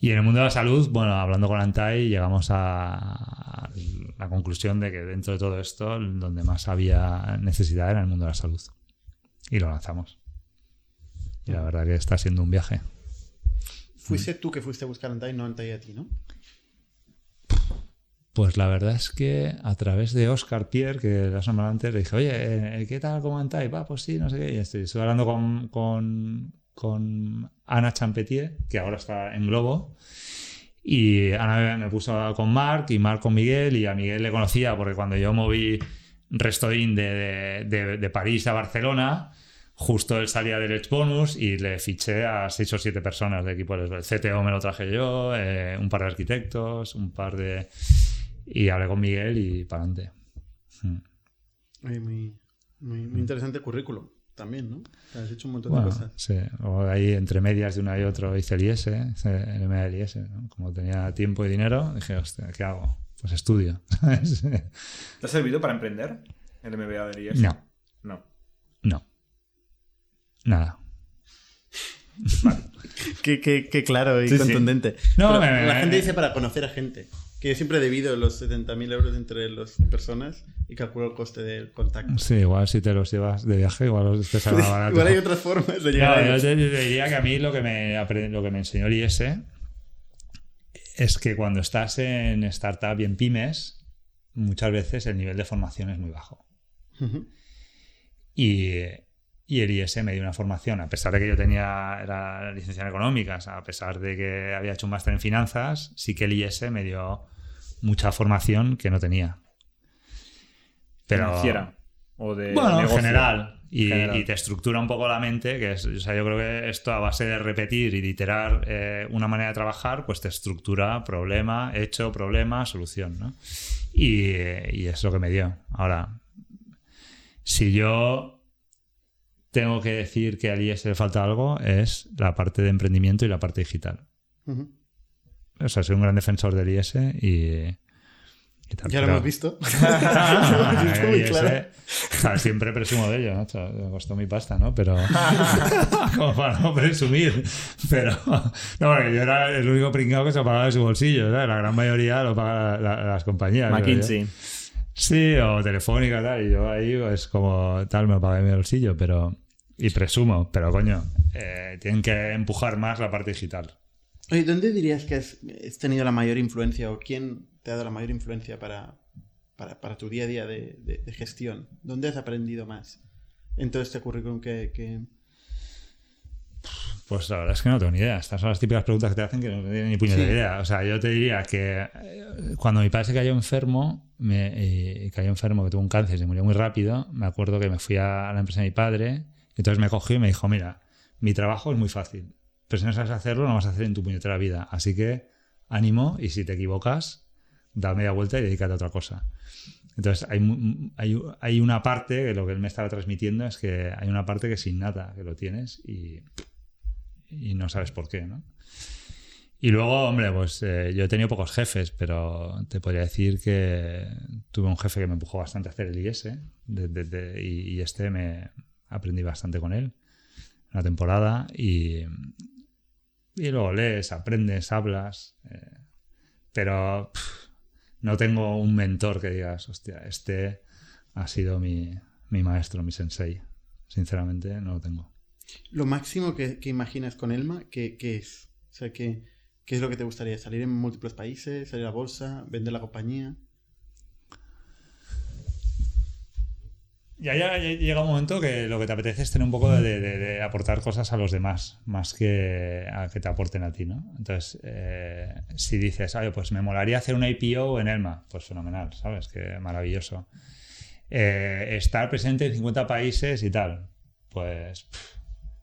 Y en el mundo de la salud, bueno, hablando con Antai, llegamos a, a la conclusión de que dentro de todo esto, donde más había necesidad era en el mundo de la salud. Y lo lanzamos. Y la verdad que está siendo un viaje. Fuiste tú que fuiste a buscar a Antai, no Antai a ti, ¿no? Pues la verdad es que a través de Oscar Pierre, que has nombrado antes, le dije, oye, eh, ¿qué tal? ¿Cómo andáis? Va, pues sí, no sé qué. Y estoy, estuve hablando con, con, con Ana Champetier, que ahora está en Globo. Y Ana me puso con Marc y Marc con Miguel. Y a Miguel le conocía porque cuando yo moví Restoin de, de, de- de París a Barcelona, justo él salía del Edge Bonus y le fiché a seis o siete personas de equipo. El CTO me lo traje yo, eh, un par de arquitectos, un par de... Y hablé con Miguel y para adelante. Oye, muy, muy, Mm. muy interesante currículum también, ¿no? O sea, has hecho un montón de cosas. sí. Luego ahí entre medias de una y otro hice el IS, hice el MA del IS. ¿no? Como tenía tiempo y dinero, dije, hostia, ¿qué hago? Pues estudio. <laughs> ¿Te ha servido para emprender el MBA del IES? no, No. no. Nada. <laughs> Qué, qué- qué claro y Sí, sí. contundente. No, me- me- la me- gente me- dice para conocer a gente. Que yo siempre he debido los 70.000 euros entre las personas y calculo el coste del contacto. Sí, igual si te los llevas de viaje, igual los te más <laughs> barato. Igual hay otras formas de llegar No, a yo te, te diría que a mí lo que me, lo que me enseñó el IS es que cuando estás en startup y en pymes, muchas veces el nivel de formación es muy bajo. Y, y el IS me dio una formación, a pesar de que yo tenía era licenciado en económicas, a pesar de que había hecho un máster en finanzas, sí que el IS me dio mucha formación que no tenía. Pero, Financiera. O de bueno, en general. Y, General. y te estructura un poco la mente, que es, o sea, yo creo que esto a base de repetir y de iterar eh, una manera de trabajar, pues te estructura problema, hecho, problema, solución, ¿no? Y, y es lo que me dio. Ahora, si yo tengo que decir que al IES le falta algo, es la parte de emprendimiento y la parte digital. O sea, soy un gran defensor del IES y... y tal, Ya lo pero- hemos visto. <laughs> <laughs> Claro. o sea, siempre presumo de ello, ¿no? Me costó mi pasta, ¿no? Pero. <laughs> como para no presumir. Pero. No, porque yo era el único pringado que se pagaba de su bolsillo, ¿sabes? La gran mayoría lo pagan la- la- las compañías. McKinsey. Sí, o Telefónica, tal. Y yo ahí, pues como tal, me lo pagué de mi bolsillo, pero. Y presumo, pero coño, eh, tienen que empujar más la parte digital. Oye, ¿dónde dirías que has, has tenido la mayor influencia o quién te ha dado la mayor influencia para, para, para tu día a día de, de- de gestión? ¿Dónde has aprendido más en todo este currículum que... que- Pues la verdad es que no tengo ni idea. Estas son las típicas preguntas que te hacen que no tienen ni puñetera Sí. idea. O sea, yo te diría que eh, cuando mi padre se cayó enfermo, me eh, cayó enfermo, que tuvo un cáncer, se murió muy rápido, me acuerdo que me fui a la empresa de mi padre, y entonces me cogió y me dijo, mira, mi trabajo es muy fácil, pero si no sabes hacerlo, no vas a hacer en tu puñetera vida. Así que ánimo y si te equivocas, da media vuelta y dedícate a otra cosa. Entonces, hay, hay, una parte, que lo que él me estaba transmitiendo es que hay una parte que es innata, que lo tienes y, no sabes por qué, ¿no? Y luego, hombre, pues eh, yo he tenido pocos jefes, pero te podría decir que tuve un jefe que me empujó bastante a hacer el IS y, y este me aprendí bastante con él. una temporada y, y luego lees, aprendes, hablas. eh, pero no tengo un mentor que digas, hostia, este ha sido mi, mi maestro, mi sensei. Sinceramente, no lo tengo. Lo máximo que, que imaginas con Elma, ¿qué, qué es? O sea, ¿qué, ¿qué es lo que te gustaría? ¿Salir en múltiples países? ¿Salir a bolsa? ¿Vender la compañía? Ya, ya, ya llega un momento que lo que te apetece es tener un poco de, aportar cosas a los demás, más que a que te aporten a ti, ¿no? Entonces, eh, si dices, "Oye, pues me molaría hacer una IPO en Elma, pues fenomenal, ¿sabes? Que maravilloso. Eh, estar presente en 50 países y tal, pues,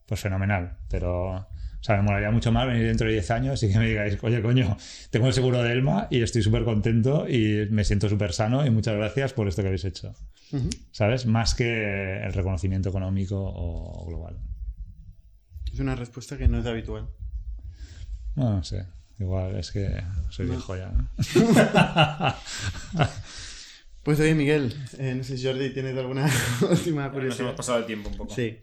pues fenomenal. Pero, o sea, me molaría mucho más venir dentro de 10 años y que me digáis, oye, coño, tengo el seguro de Elma y estoy súper contento y me siento súper sano y muchas gracias por esto que habéis hecho. ¿sabes? Más que el reconocimiento económico o global. Es una respuesta que no es habitual. No, no sé. Igual es que soy No. viejo ya. ¿no? <laughs> Pues oye, Miguel, eh, no sé si Jordi tienes alguna <laughs> última Nos curiosidad. hemos pasado el tiempo un poco. Sí.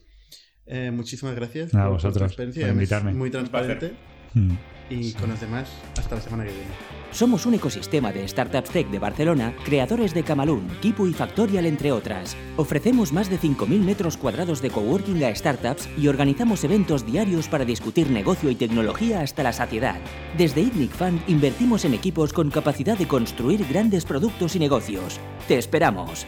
Eh, muchísimas gracias Nada, por vosotros, por invitarme. Muy transparente. Hmm. Y con los demás, hasta la semana que viene. Somos un ecosistema de startups tech de Barcelona, creadores de Camalún, Kipu y Factorial, entre otras. Ofrecemos más de 5.000 metros cuadrados de coworking a startups y organizamos eventos diarios para discutir negocio y tecnología hasta la saciedad. Desde ITNIC Fund invertimos en equipos con capacidad de construir grandes productos y negocios. ¡Te esperamos!